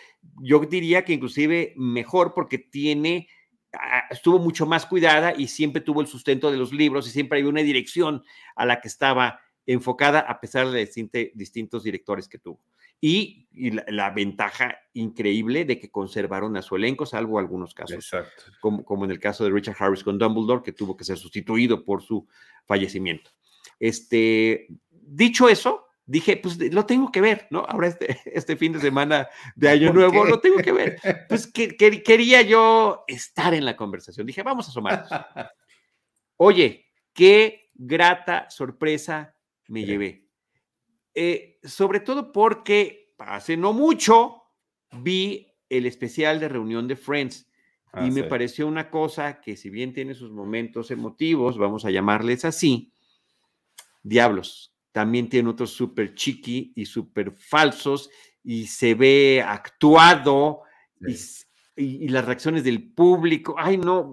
Yo diría que inclusive mejor porque tiene, ah, estuvo mucho más cuidada y siempre tuvo el sustento de los libros y siempre había una dirección a la que estaba enfocada a pesar de distintos directores que tuvo y, la, ventaja increíble de que conservaron a su elenco, salvo algunos casos, como, como, en el caso de Richard Harris con Dumbledore, que tuvo que ser sustituido por su fallecimiento. Este, dicho eso, dije, pues lo tengo que ver, ¿no? Ahora este, [LAUGHS] este fin de semana de [LAUGHS] Año Nuevo, lo tengo que ver. [LAUGHS] Pues que, quería yo estar en la conversación. Dije, vamos a asomarnos. Oye, qué grata sorpresa me llevé. Eh, sobre todo porque hace no mucho vi el especial de reunión de Friends y ah, me pareció una cosa que si bien tiene sus momentos emotivos, vamos a llamarles así, diablos, también tiene otros súper chiqui y súper falsos y se ve actuado y, las reacciones del público, ay no,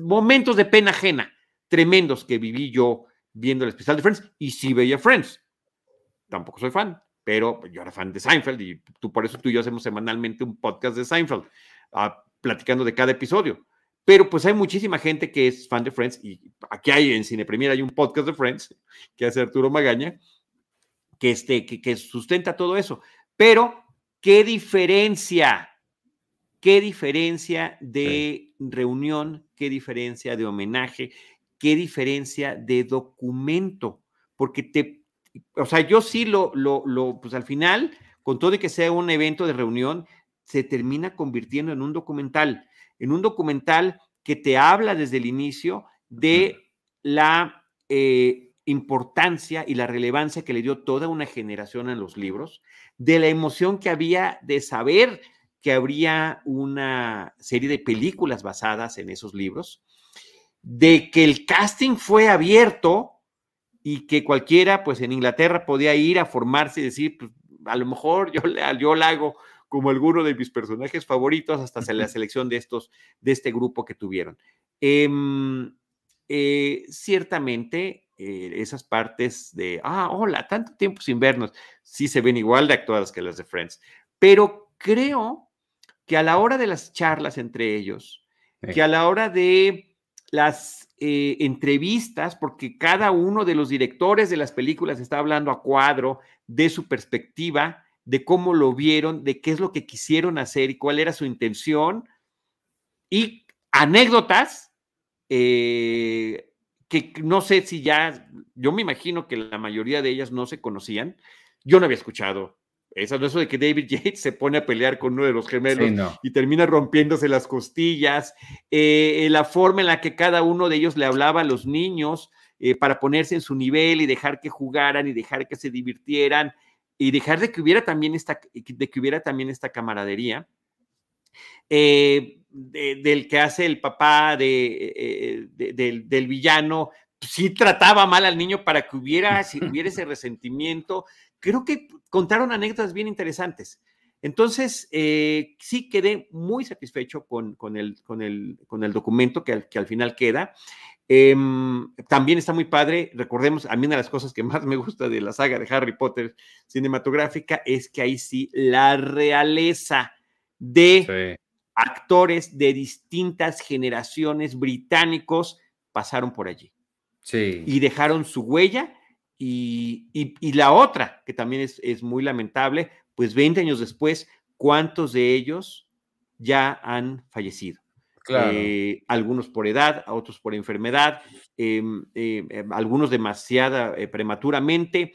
momentos de pena ajena tremendos que viví yo viendo el especial de Friends y sí veía Friends tampoco soy fan, pero yo era fan de Seinfeld y tú por eso tú y yo hacemos semanalmente un podcast de Seinfeld, ah, platicando de cada episodio. Pero pues hay muchísima gente que es fan de Friends y aquí hay en Cine Premier hay un podcast de Friends que hace Arturo Magaña que, este, que, sustenta todo eso. Pero, ¿qué diferencia? ¿Qué diferencia de reunión? ¿Qué diferencia de homenaje? ¿Qué diferencia de documento? Porque te o sea, yo sí lo, lo, lo, pues al final, con todo y que sea un evento de reunión, se termina convirtiendo en un documental, en un documental que te habla desde el inicio de la eh, importancia y la relevancia que le dio toda una generación a los libros, de la emoción que había de saber que habría una serie de películas basadas en esos libros, de que el casting fue abierto y que cualquiera, pues en Inglaterra podía ir a formarse y decir, pues, a lo mejor yo, yo la hago como alguno de mis personajes favoritos hasta la selección de estos, de este grupo que tuvieron. Em, eh, ciertamente, eh, esas partes de, ah, hola, tanto tiempo sin vernos, sí se ven igual de actuadas que las de Friends, pero creo que a la hora de las charlas entre ellos, que a la hora de las eh, entrevistas, porque cada uno de los directores de las películas está hablando a cuadro de su perspectiva, de cómo lo vieron, de qué es lo que quisieron hacer y cuál era su intención, y anécdotas eh, que no sé si ya, yo me imagino que la mayoría de ellas no se conocían. Yo no había escuchado eso, eso de que David [LAUGHS] Yates se pone a pelear con uno de los gemelos y termina rompiéndose las costillas, eh, la forma en la que cada uno de ellos le hablaba a los niños eh, para ponerse en su nivel y dejar que jugaran y dejar que se divirtieran y dejar de que hubiera también esta, de que hubiera también esta camaradería. Eh, del que hace el papá de, del, del, villano, sí trataba mal al niño para que hubiera, si [LAUGHS] hubiera ese resentimiento, creo que contaron anécdotas bien interesantes. Entonces, eh, sí quedé muy satisfecho con, con, el, con, el, con el documento que al, que al final queda. Em, también está muy padre, recordemos, a mí una de las cosas que más me gusta de la saga de Harry Potter cinematográfica es que ahí sí la realeza de actores de distintas generaciones británicos pasaron por allí. Sí. Y dejaron su huella. Y, y, la otra, que también es, es, muy lamentable, pues 20 años después, ¿cuántos de ellos ya han fallecido? Eh, algunos por edad, otros por enfermedad, em, em, em, algunos demasiada eh, prematuramente,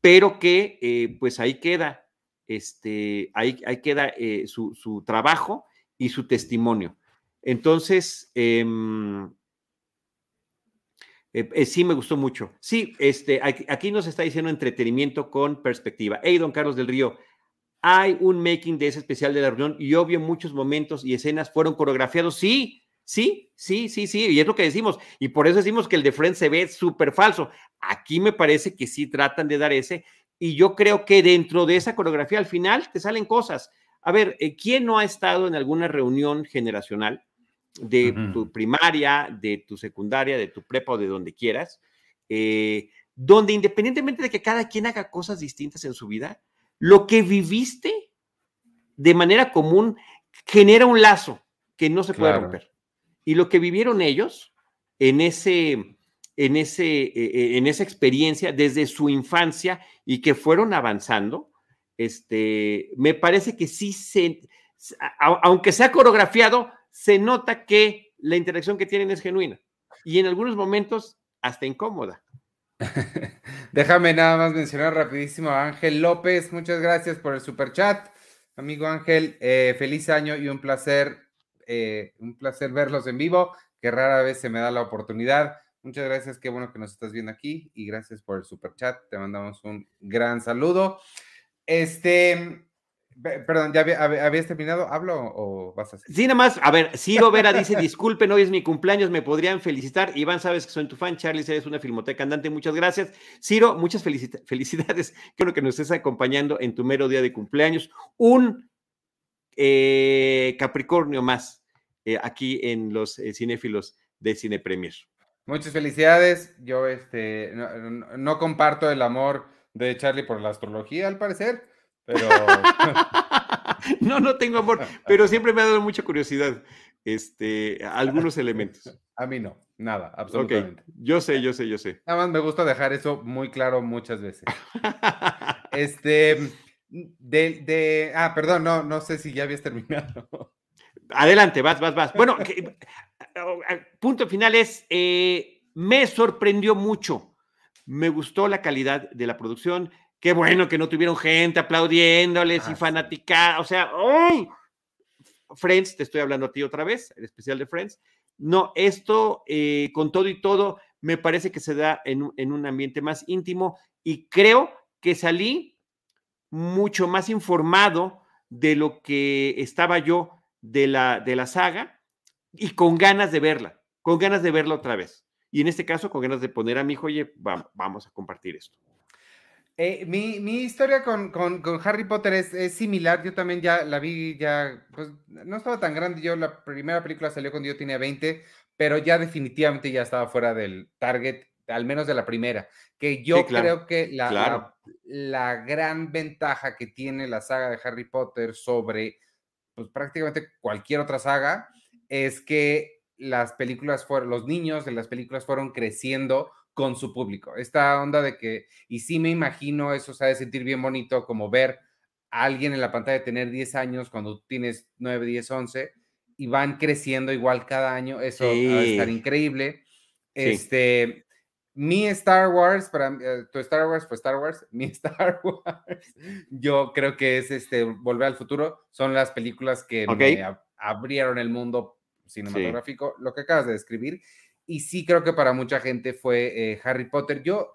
pero que pues ahí queda, este, ahí, ahí queda eh, su, su trabajo y su testimonio. Entonces, eh, eh, sí me gustó mucho. Sí, este, aquí, nos está diciendo entretenimiento con perspectiva. Hey, don Carlos del Río, hay un making de ese especial de la reunión y obvio muchos momentos y escenas fueron coreografiados. Sí, sí, sí, sí, sí, y es lo que decimos. Y por eso decimos que el de Friends se ve súper falso. Aquí me parece que sí tratan de dar ese. Y yo creo que dentro de esa coreografía al final te salen cosas. A ver, eh, ¿quién no ha estado en alguna reunión generacional? de tu primaria, de tu secundaria, de tu prepa o de donde quieras, eh, donde independientemente de que cada quien haga cosas distintas en su vida, lo que viviste de manera común genera un lazo que no se puede romper. Y lo que vivieron ellos en ese, en ese, eh, eh, en esa experiencia desde su infancia y que fueron avanzando, este, me parece que sí se, aunque sea coreografiado, se nota que la interacción que tienen es genuina y en algunos momentos hasta incómoda. [LAUGHS] Déjame nada más mencionar rapidísimo a Ángel López. Muchas gracias por el super chat. Amigo Ángel, eh, feliz año y un placer, eh, un placer verlos en vivo, que rara vez se me da la oportunidad. Muchas gracias, qué bueno que nos estás viendo aquí y gracias por el super chat. Te mandamos un gran saludo. Este, Perdón, ¿ya habías terminado? ¿Hablo o vas a hacer? Sí, nada más. A ver, Ciro Vera dice: Disculpen, hoy es mi cumpleaños, me podrían felicitar. Iván, sabes que soy tu fan. Charlie, eres una filmoteca andante. Muchas gracias. Ciro, muchas felicidades. [LAUGHS] Quiero que nos estés acompañando en tu mero día de cumpleaños. Un eh, Capricornio más eh, aquí en los eh, cinéfilos de Cine Premier. Muchas felicidades. Yo este, no comparto el amor de Charlie por la astrología, al parecer pero. [LAUGHS] no, no tengo amor, pero siempre me ha dado mucha curiosidad este, algunos elementos. A mí no, nada, absolutamente. Yo sé, yo sé, yo sé. Nada más me gusta dejar eso muy claro muchas veces. [LAUGHS] este, de, de, ah, perdón, no, no sé si ya habías terminado. Adelante, vas, vas, vas. Bueno, punto final es, eh, me sorprendió mucho. Me gustó la calidad de la producción. Qué bueno que no tuvieron gente aplaudiéndoles y fanática, o sea, ¡oh! Friends, te estoy hablando a ti otra vez, el especial de Friends. No, esto eh, con todo y todo me parece que se da en, en, un ambiente más íntimo y creo que salí mucho más informado de lo que estaba yo de la, de la saga y con ganas de verla, con ganas de verla otra vez. Y en este caso, con ganas de poner a mi hijo, oye, vamos a compartir esto. Eh, mi, historia con, Harry Potter es, similar. Yo también ya la vi, ya, pues no estaba tan grande. Yo la primera película salió cuando yo tenía 20, pero ya definitivamente ya estaba fuera del target, al menos de la primera. Que yo creo que la, la, gran ventaja que tiene la saga de Harry Potter sobre pues, prácticamente cualquier otra saga es que las películas fueron, los niños de las películas fueron creciendo con su público. Esta onda de que, y sí me imagino, eso se ha de sentir bien bonito, como ver a alguien en la pantalla tener 10 años cuando tienes 9, 10, 11 y van creciendo igual cada año, eso va a estar increíble. Este, mi Star Wars, para eh, tu Star Wars, pues Star Wars, [LAUGHS] mi Star Wars, yo creo que es este Volver al Futuro, son las películas que me abrieron el mundo cinematográfico, lo que acabas de describir, y sí creo que para mucha gente fue eh, Harry Potter. Yo,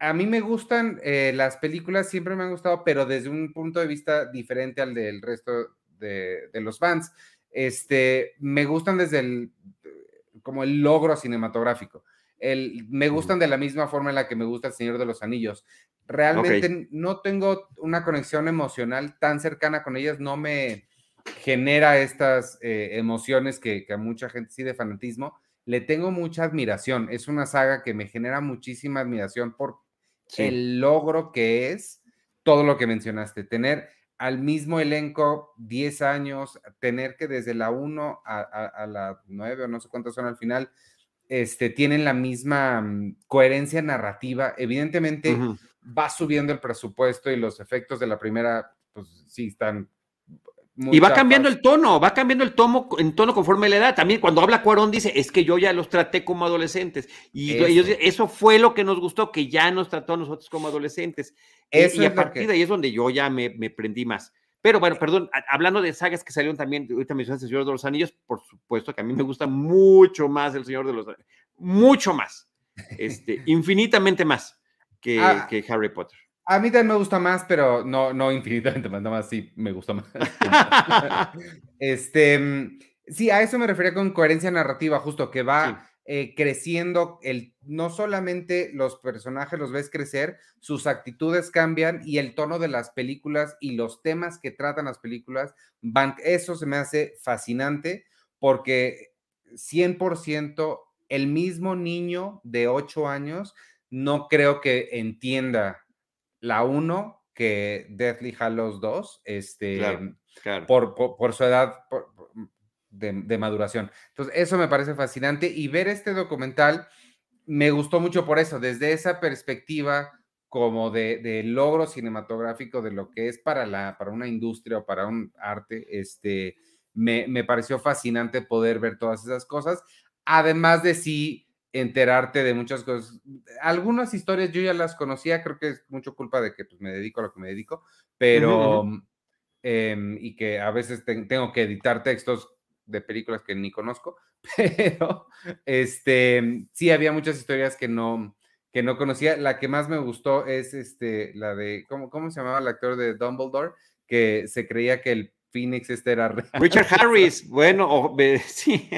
a mí me gustan eh, las películas, siempre me han gustado, pero desde un punto de vista diferente al del resto de, los fans. Este, me gustan desde el, como el logro cinematográfico. El, me gustan de la misma forma en la que me gusta El Señor de los Anillos. Realmente no tengo una conexión emocional tan cercana con ellas, no me genera estas eh, emociones que, que, a mucha gente sí de fanatismo, le tengo mucha admiración. Es una saga que me genera muchísima admiración por el logro que es todo lo que mencionaste. Tener al mismo elenco 10 años, tener que desde la 1 a, la 9 o no sé cuántas son al final, este, tienen la misma mm, coherencia narrativa. Evidentemente va subiendo el presupuesto y los efectos de la primera, pues sí, están y va cambiando el tono, va cambiando el tono en tono conforme la edad. También cuando habla Cuarón dice, es que yo ya los traté como adolescentes. Y eso, fue lo que nos gustó, que ya nos trató a nosotros como adolescentes. y, a partir de ahí es donde yo ya me, prendí más. Pero bueno, perdón, hablando de sagas que salieron también, ahorita mencionaste El Señor de los Anillos, por supuesto que a mí me gusta mucho más El Señor de los Anillos, mucho más, este, infinitamente más que, ah. que Harry Potter. A mí también me gusta más, pero no, no infinitamente más, nada más sí me gusta más. [LAUGHS] este, mm, sí, a eso me refería con coherencia narrativa, justo que va eh, creciendo, el, no solamente los personajes los ves crecer, sus actitudes cambian y el tono de las películas y los temas que tratan las películas van, eso se me hace fascinante porque 100% el mismo niño de 8 años no creo que entienda la 1 que Deathly Hallows 2, este, Por, por, su edad de, maduración. Entonces, eso me parece fascinante y ver este documental me gustó mucho por eso, desde esa perspectiva como de, logro cinematográfico de lo que es para, la, para una industria o para un arte, este, me, me pareció fascinante poder ver todas esas cosas, además de sí enterarte de muchas cosas. Algunas historias yo ya las conocía, creo que es mucho culpa de que pues, me dedico a lo que me dedico, pero, em, y que a veces tengo que editar textos de películas que ni conozco, [LAUGHS] pero este, sí había muchas historias que no, que no conocía. La que más me gustó es este, la de, ¿cómo, cómo se llamaba el actor de Dumbledore? Que se creía que el Phoenix este era real. Richard [LAUGHS] Harris, bueno, [LAUGHS] sí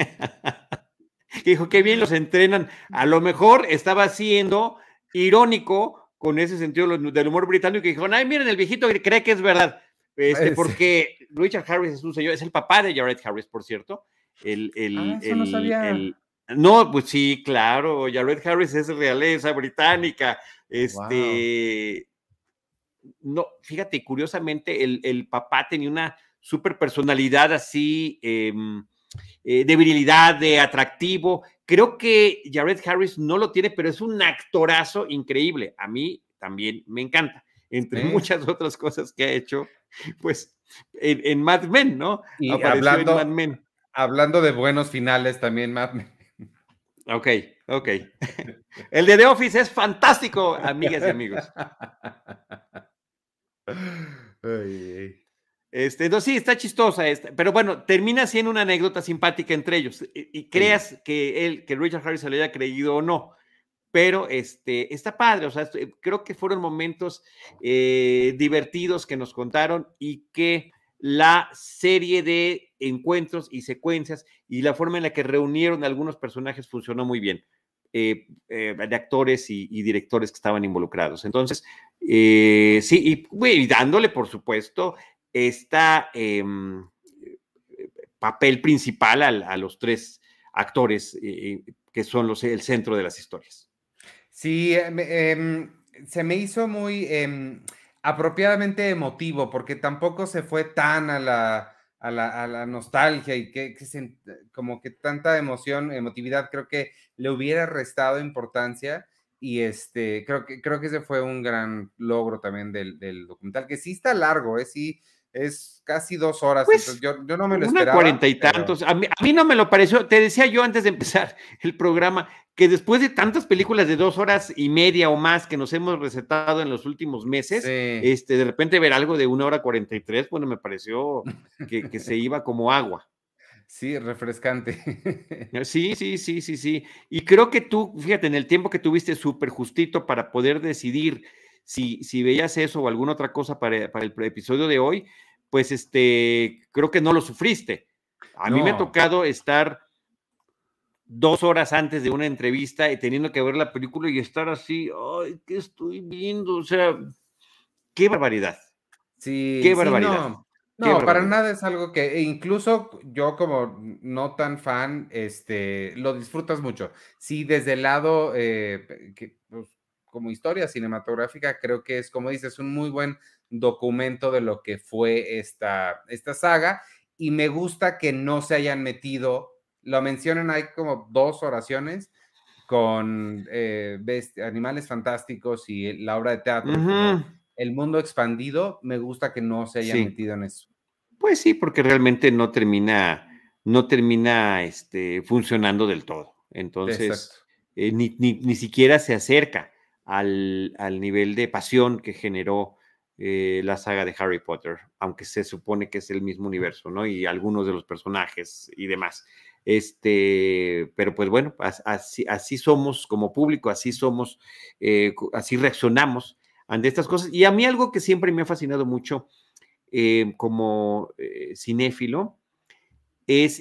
que dijo, qué bien los entrenan. A lo mejor estaba siendo irónico con ese sentido del humor británico y dijo, ay, miren, el viejito cree que es verdad. Este, porque Richard Harris es un señor, es el papá de Jared Harris, por cierto. El, el, ah, no, sabía. no, pues sí, claro, Jared Harris es realeza británica. Este, no, fíjate, curiosamente, el, el, papá tenía una super personalidad así, eh, eh, de virilidad, de atractivo. Creo que Jared Harris no lo tiene, pero es un actorazo increíble. A mí también me encanta, entre muchas otras cosas que ha hecho, pues en, Mad Men, ¿no? Y hablando, hablando de buenos finales también, Mad Men. Ok, ok. El de The Office es fantástico, amigas y amigos. [LAUGHS] Ay, este, entonces sí, está chistosa esta, pero bueno, termina siendo una anécdota simpática entre ellos y, creas que él, que Richard Harris se le haya creído o no, pero este, está padre, o sea, creo que fueron momentos eh, divertidos que nos contaron y que la serie de encuentros y secuencias y la forma en la que reunieron algunos personajes funcionó muy bien. Eh, eh, de actores y, directores que estaban involucrados. Entonces, sí, y, dándole, por supuesto, esta em, papel principal a, los tres actores eh, que son los, el centro de las historias. Sí, eh, em, se me hizo muy em, apropiadamente emotivo porque tampoco se fue tan a la, a la, nostalgia y que, como que tanta emoción, emotividad, creo que le hubiera restado importancia y este, creo que, creo que ese fue un gran logro también del, del documental, que sí está largo, ¿eh? sí, es casi dos horas. Pues, yo, no me lo esperaba. cuarenta y tantos. A, mí, no me lo pareció. Te decía yo antes de empezar [LAUGHS] el programa que después de tantas películas de dos horas y media o más que nos hemos recetado en los últimos meses, este, de repente ver algo de una hora cuarenta y tres, bueno, me pareció que, que se iba como agua. Sí, refrescante. [LAUGHS] Sí, sí, sí, sí, sí. Y creo que tú, fíjate, en el tiempo que tuviste súper justito para poder decidir si, si veías eso o alguna otra cosa para, para el episodio de hoy, pues este, creo que no lo sufriste. A mí me ha tocado estar dos horas antes de una entrevista y teniendo que ver la película y estar así, ay, ¿qué estoy viendo? O sea, qué barbaridad. Sí, qué barbaridad. no. para nada es algo que e incluso yo como no tan fan, este, lo disfrutas mucho. Sí, desde el lado eh, que, pues, como historia cinematográfica, creo que es, como dices, un muy buen documento de lo que fue esta, esta saga y me gusta que no se hayan metido, lo mencionan, hay como dos oraciones, con eh, Animales Fantásticos y la obra de teatro, el mundo expandido, me gusta que no se haya metido en eso. Pues sí, porque realmente no termina, no termina este, funcionando del todo. Entonces, eh, ni, ni, siquiera se acerca al, al, nivel de pasión que generó eh, la saga de Harry Potter, aunque se supone que es el mismo universo, ¿no? Y algunos de los personajes y demás. Este, pero pues bueno, así, así somos como público, así somos, eh, así reaccionamos ante estas cosas. Y a mí algo que siempre me ha fascinado mucho eh, como cinéfilo es,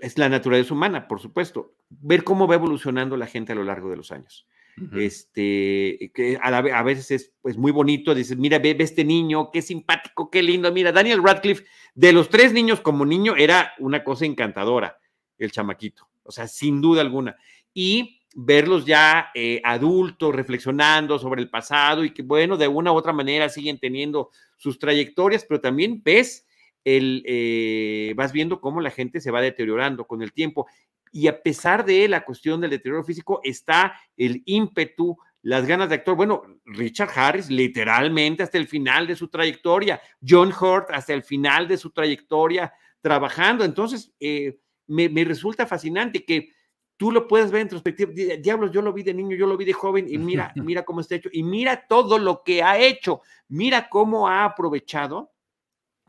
es la naturaleza humana, por supuesto, ver cómo va evolucionando la gente a lo largo de los años. Este, que a, veces es pues, muy bonito, dices, mira, ve, este niño, qué simpático, qué lindo, mira, Daniel Radcliffe, de los tres niños como niño, era una cosa encantadora, el chamaquito, o sea, sin duda alguna. Y verlos ya eh, adultos, reflexionando sobre el pasado y que, bueno, de una u otra manera siguen teniendo sus trayectorias, pero también ves el, eh, vas viendo cómo la gente se va deteriorando con el tiempo y a pesar de la cuestión del deterioro físico, está el ímpetu, las ganas de actuar. Bueno, Richard Harris literalmente hasta el final de su trayectoria, John Hurt hasta el final de su trayectoria trabajando. Entonces, eh, me, resulta fascinante que tú lo puedes ver en perspectiva. Diablos, yo lo vi de niño, yo lo vi de joven y mira, [LAUGHS] mira cómo está hecho y mira todo lo que ha hecho. Mira cómo ha aprovechado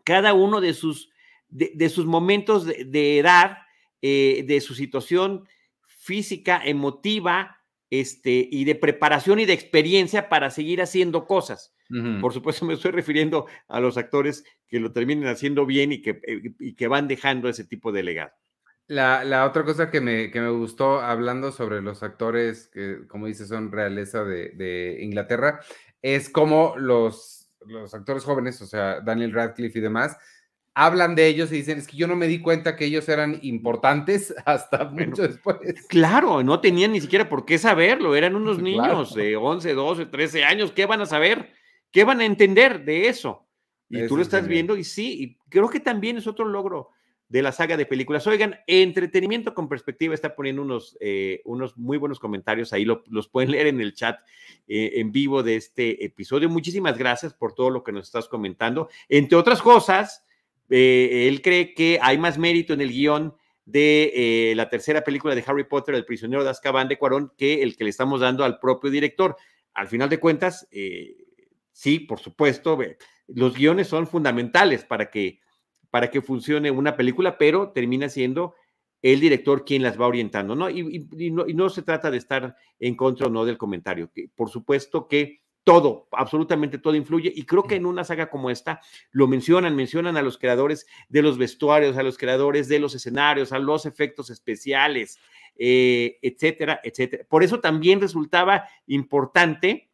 cada uno de sus, de, sus momentos de edad eh, de su situación física, emotiva, este, y de preparación y de experiencia para seguir haciendo cosas. Por supuesto, [LAUGHS] me estoy refiriendo a los actores que lo terminen haciendo bien y que, eh, y que van dejando ese tipo de legado. La, otra cosa que me, que me, gustó hablando sobre los actores que, como dices, son realeza de, de Inglaterra, es como los, los actores jóvenes, o sea, Daniel Radcliffe y demás, hablan de ellos y dicen, es que yo no me di cuenta que ellos eran importantes [LAUGHS] hasta mucho después. Claro, no tenían ni siquiera por qué saberlo, eran unos [LAUGHS] niños de 11, 12, 13 años, ¿qué van a saber? ¿Qué van a entender de eso? Y tú lo estás viendo y sí, y creo que también es otro logro de la saga de películas. Oigan, entretenimiento con perspectiva está poniendo unos, eh, unos muy buenos comentarios, ahí los pueden leer en el chat eh, en vivo de este episodio. Muchísimas gracias por todo lo que nos estás comentando. Entre otras cosas, eh, él cree que hay más mérito en el guion de eh, la tercera película de Harry Potter, El prisionero de Azkaban de Cuarón, que el que le estamos dando al propio director. Al final de cuentas, eh, sí, por supuesto, los guiones son fundamentales para que, para que funcione una película, pero termina siendo el director quien las va orientando, ¿no? Y, no, y no se trata de estar en contra o no del comentario, por supuesto que todo, absolutamente todo influye. Y creo que en una saga como esta lo mencionan, mencionan a los creadores de los vestuarios, a los creadores de los escenarios, a los efectos especiales, eh, etcétera, etcétera. Por eso también resultaba importante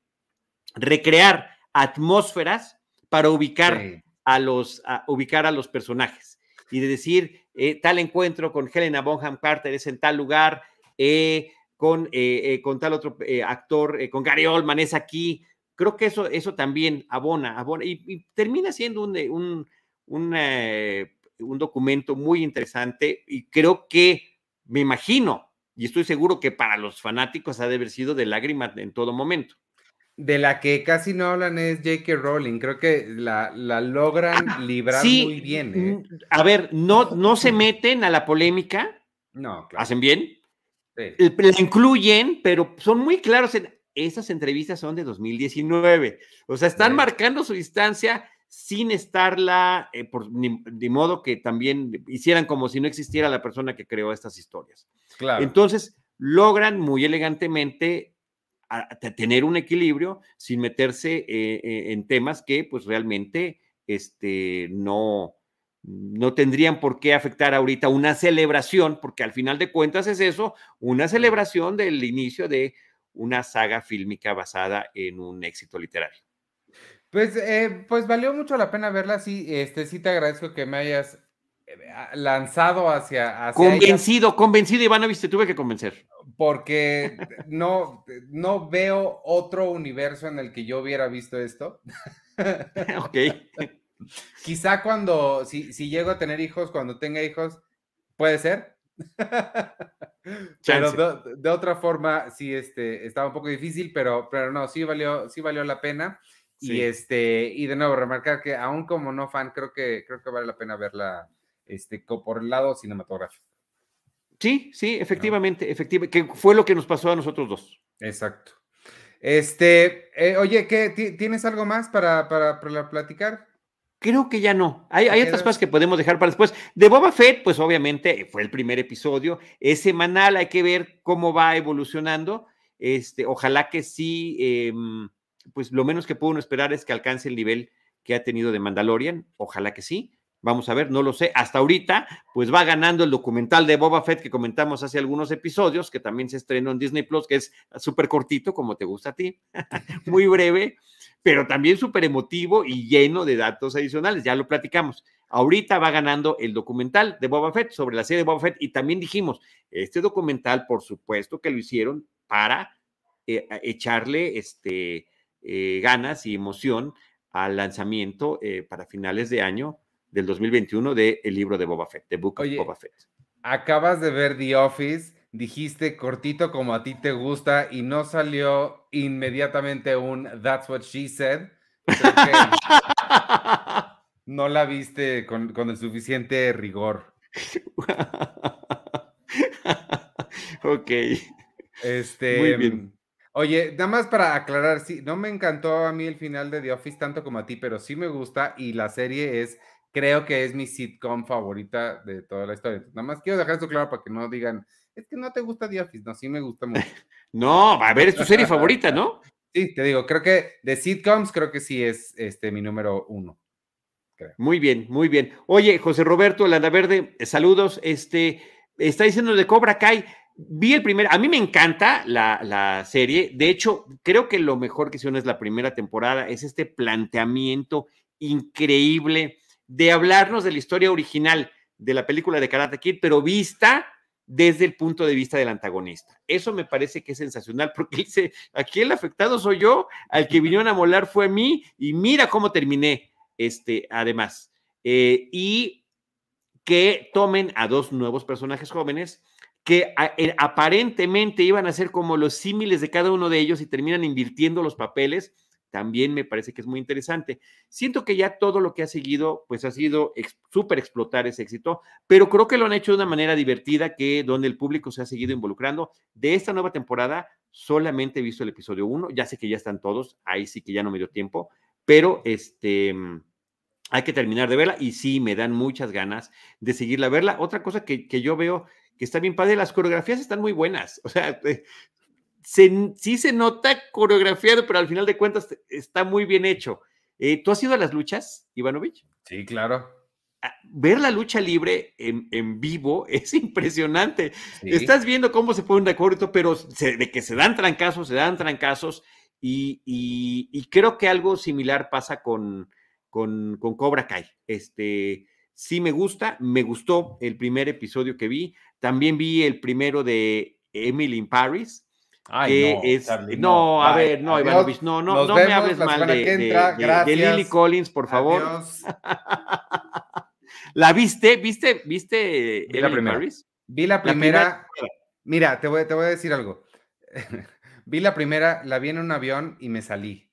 recrear atmósferas para ubicar a los, ubicar a los personajes y de decir eh, tal encuentro con Helena Bonham Carter es en tal lugar. Eh, con, con tal otro actor, con Gary Oldman es aquí, creo que eso, eso también abona, abona y, termina siendo un, un, eh, un, documento muy interesante y creo que, me imagino, y estoy seguro que para los fanáticos ha de haber sido de lágrimas en todo momento. De la que casi no hablan es J.K. Rowling, creo que la, la logran ah, librar muy bien. ¿eh? A ver, no, no se [LAUGHS] meten a la polémica. No, claro. ¿Hacen bien? Sí. La incluyen, pero son muy claros en, esas entrevistas son de 2019. O sea, están marcando su distancia sin estarla, eh, por, de modo que también hicieran como si no existiera la persona que creó estas historias. Claro. Entonces, logran muy elegantemente tener un equilibrio sin meterse eh, eh, en temas que pues realmente este, no, no tendrían por qué afectar ahorita una celebración, porque al final de cuentas es eso, una celebración del inicio de una saga fílmica basada en un éxito literario. Pues, eh, pues valió mucho la pena verla, sí, este, sí te agradezco que me hayas eh, lanzado hacia... convencido, convencido, Ivanovich, te tuve que convencer. Porque no, no veo otro universo en el que yo hubiera visto esto. [LAUGHS] ok. [LAUGHS] Quizá cuando, si, si llego a tener hijos, cuando tenga hijos, puede ser, [LAUGHS] pero de, otra forma, sí, este, estaba un poco difícil, pero, pero no, sí valió, sí valió la pena. Y este, y de nuevo, remarcar que aún como no fan, creo que, creo que vale la pena verla este, por el lado cinematográfico. Sí, sí, efectivamente, efectivamente, que fue lo que nos pasó a nosotros dos. Exacto. Este, eh, oye, ¿qué, ¿tienes algo más para, para, platicar? Creo que ya no. Hay, hay otras cosas que podemos dejar para después. De Boba Fett, pues obviamente fue el primer episodio. Es semanal, hay que ver cómo va evolucionando. Este, ojalá que sí, em, pues lo menos que puedo esperar es que alcance el nivel que ha tenido de Mandalorian. Ojalá que sí. Vamos a ver, no lo sé. Hasta ahorita, pues va ganando el documental de Boba Fett que comentamos hace algunos episodios, que también se estrenó en Disney Plus, que es súper cortito, como te gusta a ti, [LAUGHS] muy breve, pero también súper emotivo y lleno de datos adicionales. Ya lo platicamos. Ahorita va ganando el documental de Boba Fett sobre la serie de Boba Fett y también dijimos, este documental, por supuesto que lo hicieron para eh, echarle este, eh, ganas y emoción al lanzamiento eh, para finales de año del 2021 de el libro de Boba Fett, The Book of Boba Fett. Acabas de ver The Office, dijiste cortito como a ti te gusta y no salió inmediatamente un That's what she said. no la viste con, con el suficiente rigor. [LAUGHS] ok. Este, Muy bien. Oye, nada más para aclarar, sí, no me encantó a mí el final de The Office tanto como a ti, pero sí me gusta y la serie es creo que es mi sitcom favorita de toda la historia. nada más quiero dejar esto claro para que no digan, es que no te gusta The Office. No, sí me gusta mucho. [LAUGHS] no, a ver, es tu serie favorita, ¿no? [LAUGHS] Sí, te digo, creo que de sitcoms, creo que sí es este, mi número uno. Muy bien, muy bien. Oye, José Roberto Landaverde, saludos. Este, está diciendo de Cobra Kai. Vi el primer, a mí me encanta la, la, serie. De hecho, creo que lo mejor que hicieron es la primera temporada, es este planteamiento increíble de hablarnos de la historia original de la película de Karate Kid, pero vista desde el punto de vista del antagonista. Eso me parece que es sensacional porque dice, aquí el afectado soy yo, al que vinieron a molar fue a mí y mira cómo terminé, este, además. Eh, y que tomen a dos nuevos personajes jóvenes que eh, aparentemente iban a ser como los símiles de cada uno de ellos y terminan invirtiendo los papeles también me parece que es muy interesante. Siento que ya todo lo que ha seguido, pues ha sido súper explotar ese éxito, pero creo que lo han hecho de una manera divertida, que donde el público se ha seguido involucrando. De esta nueva temporada, solamente he visto el episodio 1, ya sé que ya están todos, ahí sí que ya no me dio tiempo, pero este, hay que terminar de verla y sí, me dan muchas ganas de seguirla a verla. Otra cosa que, que yo veo que está bien padre, las coreografías están muy buenas, [LAUGHS] o sea, sí se nota coreografiado, pero al final de cuentas está muy bien hecho. Eh, ¿Tú has ido a las luchas, Ivanovich? Sí, claro. Ah, ver la lucha libre en, vivo [LAUGHS] es impresionante. Estás viendo cómo se pone de acuerdo, pero de que se dan trancazos, se dan trancazos, y, creo que algo similar pasa con, con, con, Cobra Kai. Este, sí me gusta, me gustó el primer episodio que vi. También vi el primero de Emily in Paris no, es, no, a ver, no, Ivanovich, no, no, no me hables mal de, Lily Collins, por favor. [LAUGHS] ¿La viste? ¿Viste? ¿Viste vi la primera. Vi la primera. Mira, te voy, te voy a decir algo. [LAUGHS] vi la primera, la vi en un avión y me salí.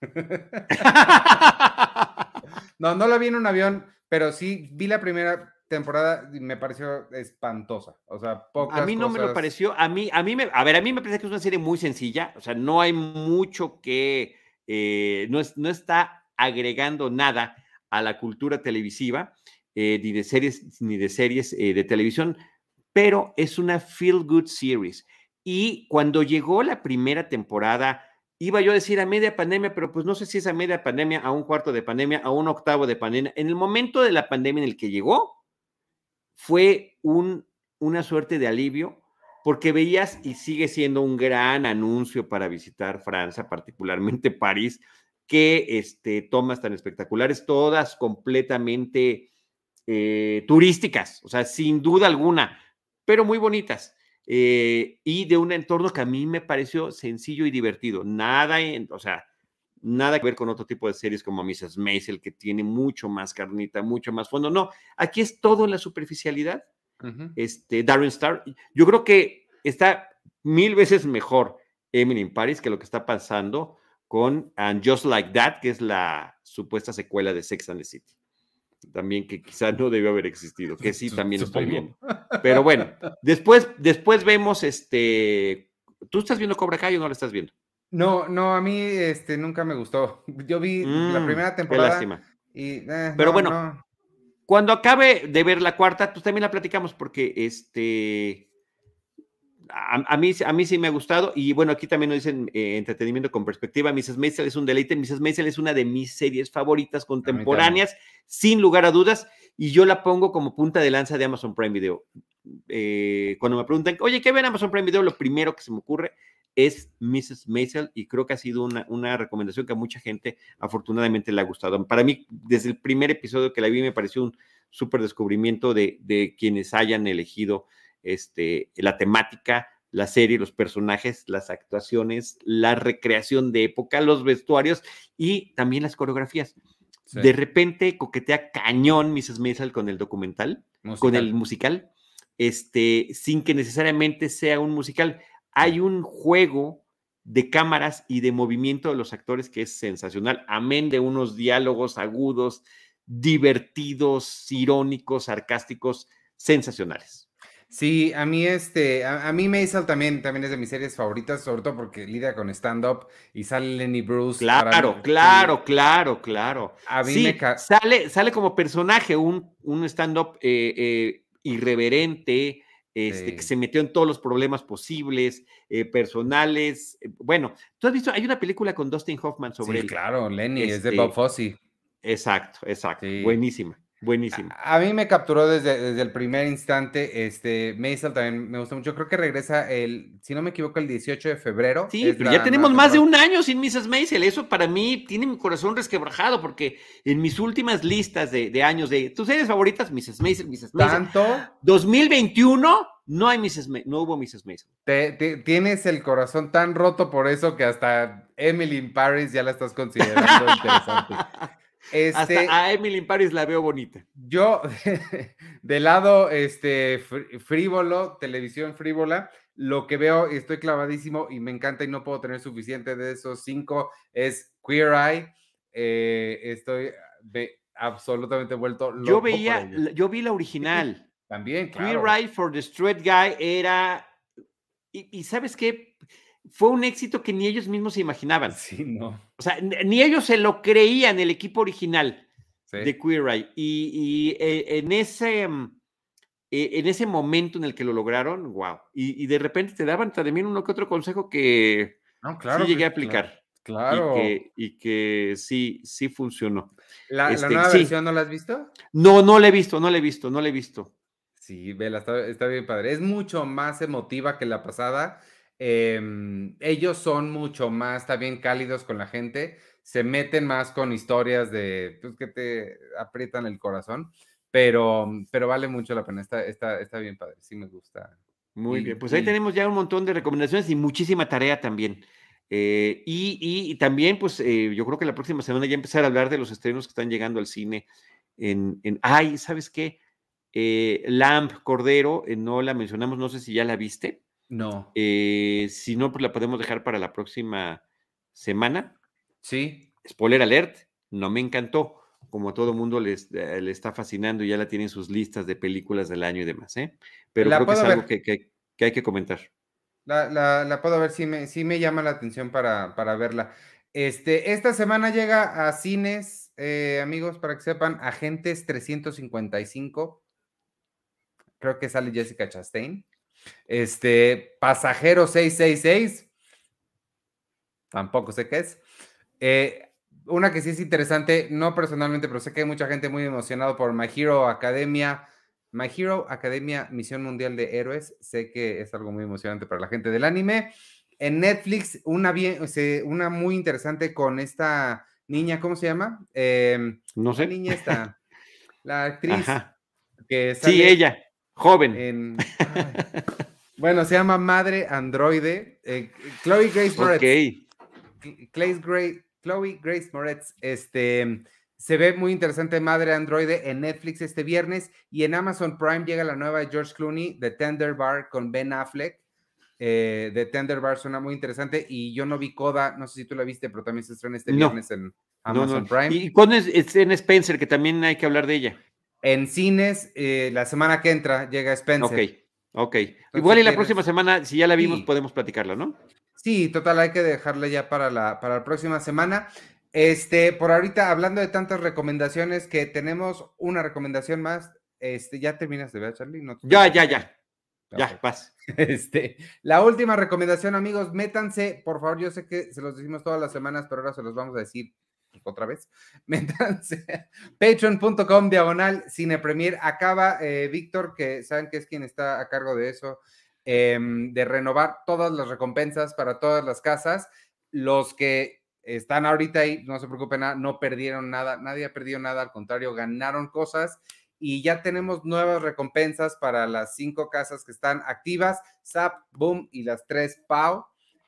[LAUGHS] no, no la vi en un avión, pero sí vi la primera, temporada me pareció espantosa. O sea, A mí no me lo pareció. A mí, a mí me, a ver, a mí me parece que es una serie muy sencilla. O sea, no hay mucho que, eh, no, no está agregando nada a la cultura televisiva, eh, ni de series, ni de series eh, de televisión, pero es una feel good series. Y cuando llegó la primera temporada, iba yo a decir a media pandemia, pero pues no sé si es a media pandemia, a un cuarto de pandemia, a un octavo de pandemia. En el momento de la pandemia en el que llegó, fue un, una suerte de alivio porque veías y sigue siendo un gran anuncio para visitar Francia, particularmente París, que este, tomas tan espectaculares, todas completamente eh, turísticas, o sea, sin duda alguna, pero muy bonitas. Eh, y de un entorno que a mí me pareció sencillo y divertido. Nada, en, o sea, nada que ver con otro tipo de series como Mrs. Maisel, que tiene mucho más carnita, mucho más fondo. No, aquí es todo en la superficialidad. este, Darren Star. Yo creo que está mil veces mejor Emily in Paris que lo que está pasando con And Just Like That, que es la supuesta secuela de Sex and the City. También que quizá no debió haber existido, que sí [LAUGHS] también estoy viendo. [LAUGHS] Pero bueno, después, después vemos este. ¿Tú estás viendo Cobra Kai o no lo estás viendo? No, no, a mí este, nunca me gustó. Yo vi la mm, primera temporada. Qué lástima. Y, eh, Pero bueno, cuando acabe de ver la cuarta, pues también la platicamos porque este a, mí, a mí sí me ha gustado. Y bueno, aquí también nos dicen eh, entretenimiento con perspectiva. Mrs. Maisel es un deleite. Mrs. Maisel es una de mis series favoritas contemporáneas, sin lugar a dudas. Y yo la pongo como punta de lanza de Amazon Prime Video. Eh, cuando me preguntan, oye, ¿qué ven Amazon Prime Video? Lo primero que se me ocurre es Mrs. Maisel y creo que ha sido una, una, recomendación que a mucha gente afortunadamente le ha gustado. Para mí, desde el primer episodio que la vi, me pareció un súper descubrimiento de, de quienes hayan elegido este, la temática, la serie, los personajes, las actuaciones, la recreación de época, los vestuarios y también las coreografías. De repente coquetea cañón Mrs. Maisel con el documental, con el musical, este, sin que necesariamente sea un musical. Hay un juego de cámaras y de movimiento de los actores que es sensacional, amén de unos diálogos agudos, divertidos, irónicos, sarcásticos, sensacionales. Sí, a mí este, a, mí Maisel también, también es de mis series favoritas, sobre todo porque lidia con stand-up y sale Lenny Bruce. Claro, claro, claro, claro. A mí me sale, sale como personaje un, un stand-up eh, eh, irreverente, este, que se metió en todos los problemas posibles, eh, personales. bueno, tú has visto, hay una película con Dustin Hoffman sobre sí, claro, Lenny, es de Bob este, Fosse. Exacto, exacto, buenísima. Buenísimo. A, mí me capturó desde, desde, el primer instante. Este, Maisel también me gusta mucho. Creo que regresa el, si no me equivoco, el 18 de febrero. Sí, pero ya tenemos más de un año sin Mrs. Maisel. Eso para mí tiene mi corazón resquebrajado porque en mis últimas listas de, de años de tus series favoritas, Mrs. Maisel, Mrs. Maisel. Tanto. 2021 no hay Mrs. no hubo Mrs. Maisel. Te, tienes el corazón tan roto por eso que hasta Emily in Paris ya la estás considerando [LAUGHS] interesante. Este, Hasta a Emily Paris la veo bonita. Yo, [LAUGHS] de lado este, frívolo, televisión frívola, lo que veo, estoy clavadísimo y me encanta y no puedo tener suficiente de esos cinco, es Queer Eye. Eh, estoy absolutamente vuelto loco. Yo veía, yo vi la original. También, Queer Eye for the Straight Guy era. Y, y sabes qué? Fue un éxito que ni ellos mismos se imaginaban. Sí, no. O sea, ni ellos se lo creían, el equipo original de Queer Eye. Y, eh, en, ese, mm, e, en ese momento en el que lo lograron, wow. Y, de repente te daban también uno que otro consejo que claro, sí llegué a aplicar. Claro. Y que, sí, sí funcionó. ¿La, este, nueva versión no la has visto? No, no la he visto, no la he visto, no la he visto. Sí, vela, está, está bien padre. Es mucho más emotiva que la pasada Em, ellos son mucho más también cálidos con la gente, se meten más con historias de pues, que te aprietan el corazón, pero, pero vale mucho la pena, está, está, está bien padre, sí me gusta. Muy bien, pues ahí tenemos ya un montón de recomendaciones y muchísima tarea también. Eh, y, también, pues eh, yo creo que la próxima semana ya empezar a hablar de los estrenos que están llegando al cine. En, en ay, ¿sabes qué? Eh, Lamp Cordero, no la mencionamos, no sé si ya la viste. No. Eh, si no, pues la podemos dejar para la próxima semana. Sí. Spoiler alert, no me encantó. Como a todo mundo les, eh, le está fascinando y ya la tienen sus listas de películas del año y demás, ¿eh? Pero creo que es algo que, hay que comentar. La, puedo ver, sí me, sí me llama la atención para, para verla. Este, esta semana llega a cines, eh, amigos, para que sepan, Agentes 355. Creo que sale Jessica Chastain. Este, Pasajero 666. Tampoco sé qué es. Eh, una que sí es interesante, no personalmente, pero sé que hay mucha gente muy emocionado por My Hero Academia. My Hero Academia Misión Mundial de Héroes. Sé que es algo muy emocionante para la gente del anime. En Netflix, una, bien, una muy interesante con esta niña, ¿cómo se llama? Em, no sé. La niña esta, [LAUGHS] la actriz. Que sí, ella. Joven. bueno, se llama Madre Androide. Eh, Chloe Grace Moretz. Ok. Chloe Grace, Chloe Grace Moretz. Este, Se ve muy interesante Madre Androide en Netflix este viernes y en Amazon Prime llega la nueva de George Clooney, The Tender Bar con Ben Affleck. Eh, The Tender Bar suena muy interesante y yo no vi Coda, no sé si tú la viste, pero también se estrena este viernes en Amazon Prime. ¿Y cuándo es, en Spencer, que también hay que hablar de ella? En cines, eh, la semana que entra llega Spencer. Ok, ok. Igual y la próxima semana, si ya la vimos, podemos platicarla, ¿no? Sí, total, hay que dejarla ya para la, para la próxima semana. Este, por ahorita, hablando de tantas recomendaciones, que tenemos una recomendación más. Este, ¿ya terminas de ver, Charlie? ya, ya, ya. Ya, paz. Este, la última recomendación, amigos, métanse, por favor, yo sé que se los decimos todas las semanas, pero ahora se los vamos a decir otra vez. [LAUGHS] Métanse. Patreon.com diagonal Cine Premier. Acaba eh, Víctor, que saben que es quien está a cargo de eso, em, de renovar todas las recompensas para todas las casas. Los que están ahorita ahí, no se preocupen, no perdieron nada, nadie ha perdido nada, al contrario, ganaron cosas y ya tenemos nuevas recompensas para las cinco casas que están activas, SAP, Boom y las tres PAU.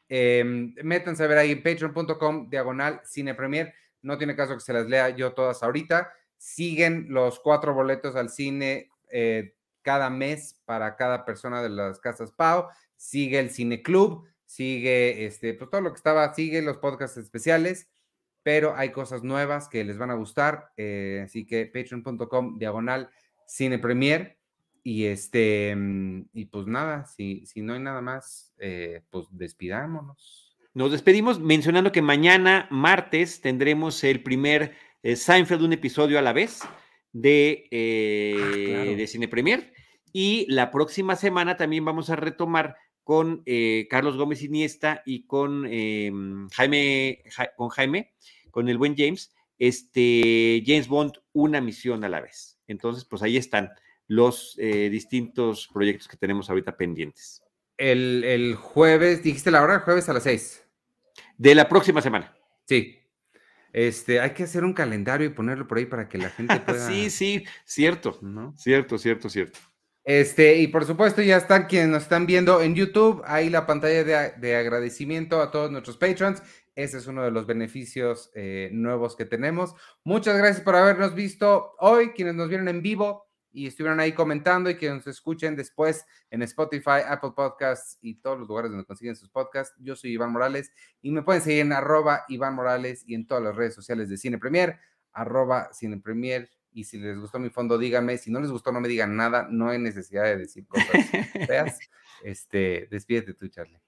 Em, métanse a ver ahí en patreon.com diagonal cine premier. No tiene caso que se las lea yo todas ahorita. Siguen los cuatro boletos al cine eh, cada mes para cada persona de las casas PAU. Sigue el Cine Club sigue este, pues todo lo que estaba, sigue los podcasts especiales, pero hay cosas nuevas que les van a gustar, eh, así que patreon.com diagonal cine premier y este, y pues nada, si, si no hay nada más, eh, pues despidámonos. Nos despedimos mencionando que mañana, martes, tendremos el primer eh, Seinfeld, un episodio a la vez de, ah, de Cine Premier. Y la próxima semana también vamos a retomar con eh, Carlos Gómez Iniesta y con em, Jaime, con Jaime, con el buen James, este James Bond, una misión a la vez. Entonces, pues ahí están los eh, distintos proyectos que tenemos ahorita pendientes. El, jueves, dijiste la hora, el jueves a las seis. De la próxima semana. Sí. Este, hay que hacer un calendario y ponerlo por ahí para que la gente [LAUGHS] pueda. sí, sí, cierto, ¿no? Cierto, cierto, cierto. Este, y por supuesto, ya están quienes nos están viendo en YouTube. Ahí la pantalla de, agradecimiento a todos nuestros patrons. Ese es uno de los beneficios eh, nuevos que tenemos. Muchas gracias por habernos visto hoy, quienes nos vieron en vivo y estuvieron ahí comentando y que nos escuchen después en Spotify, Apple Podcasts y todos los lugares donde consiguen sus podcasts. Yo soy Iván Morales y me pueden seguir en arroba Iván Morales y en todas las redes sociales de Cine Premier, arroba Cine Premier y si les gustó mi fondo, díganme. Si no les gustó, no me digan nada. No hay necesidad de decir cosas [LAUGHS] feas. Este, despídete tú, Charlie.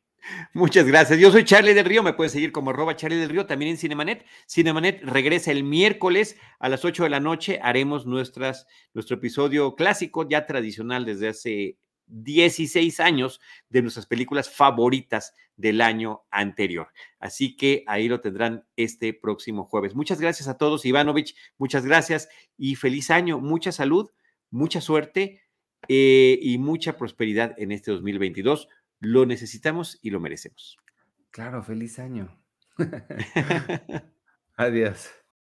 Muchas gracias. Yo soy Charlie del Río. Me pueden seguir como arroba Charlie del Río, también en Cinemanet. Cinemanet regresa el miércoles a las 8 de la noche. Haremos nuestras, nuestro episodio clásico, ya tradicional desde hace 16 años de nuestras películas favoritas del año anterior. Así que ahí lo tendrán este próximo jueves. Muchas gracias a todos, Ivanovich, muchas gracias y feliz año, mucha salud, mucha suerte eh, y mucha prosperidad en este 2022. Lo necesitamos y lo merecemos. Claro, feliz año. [LAUGHS] [LAUGHS] Adiós.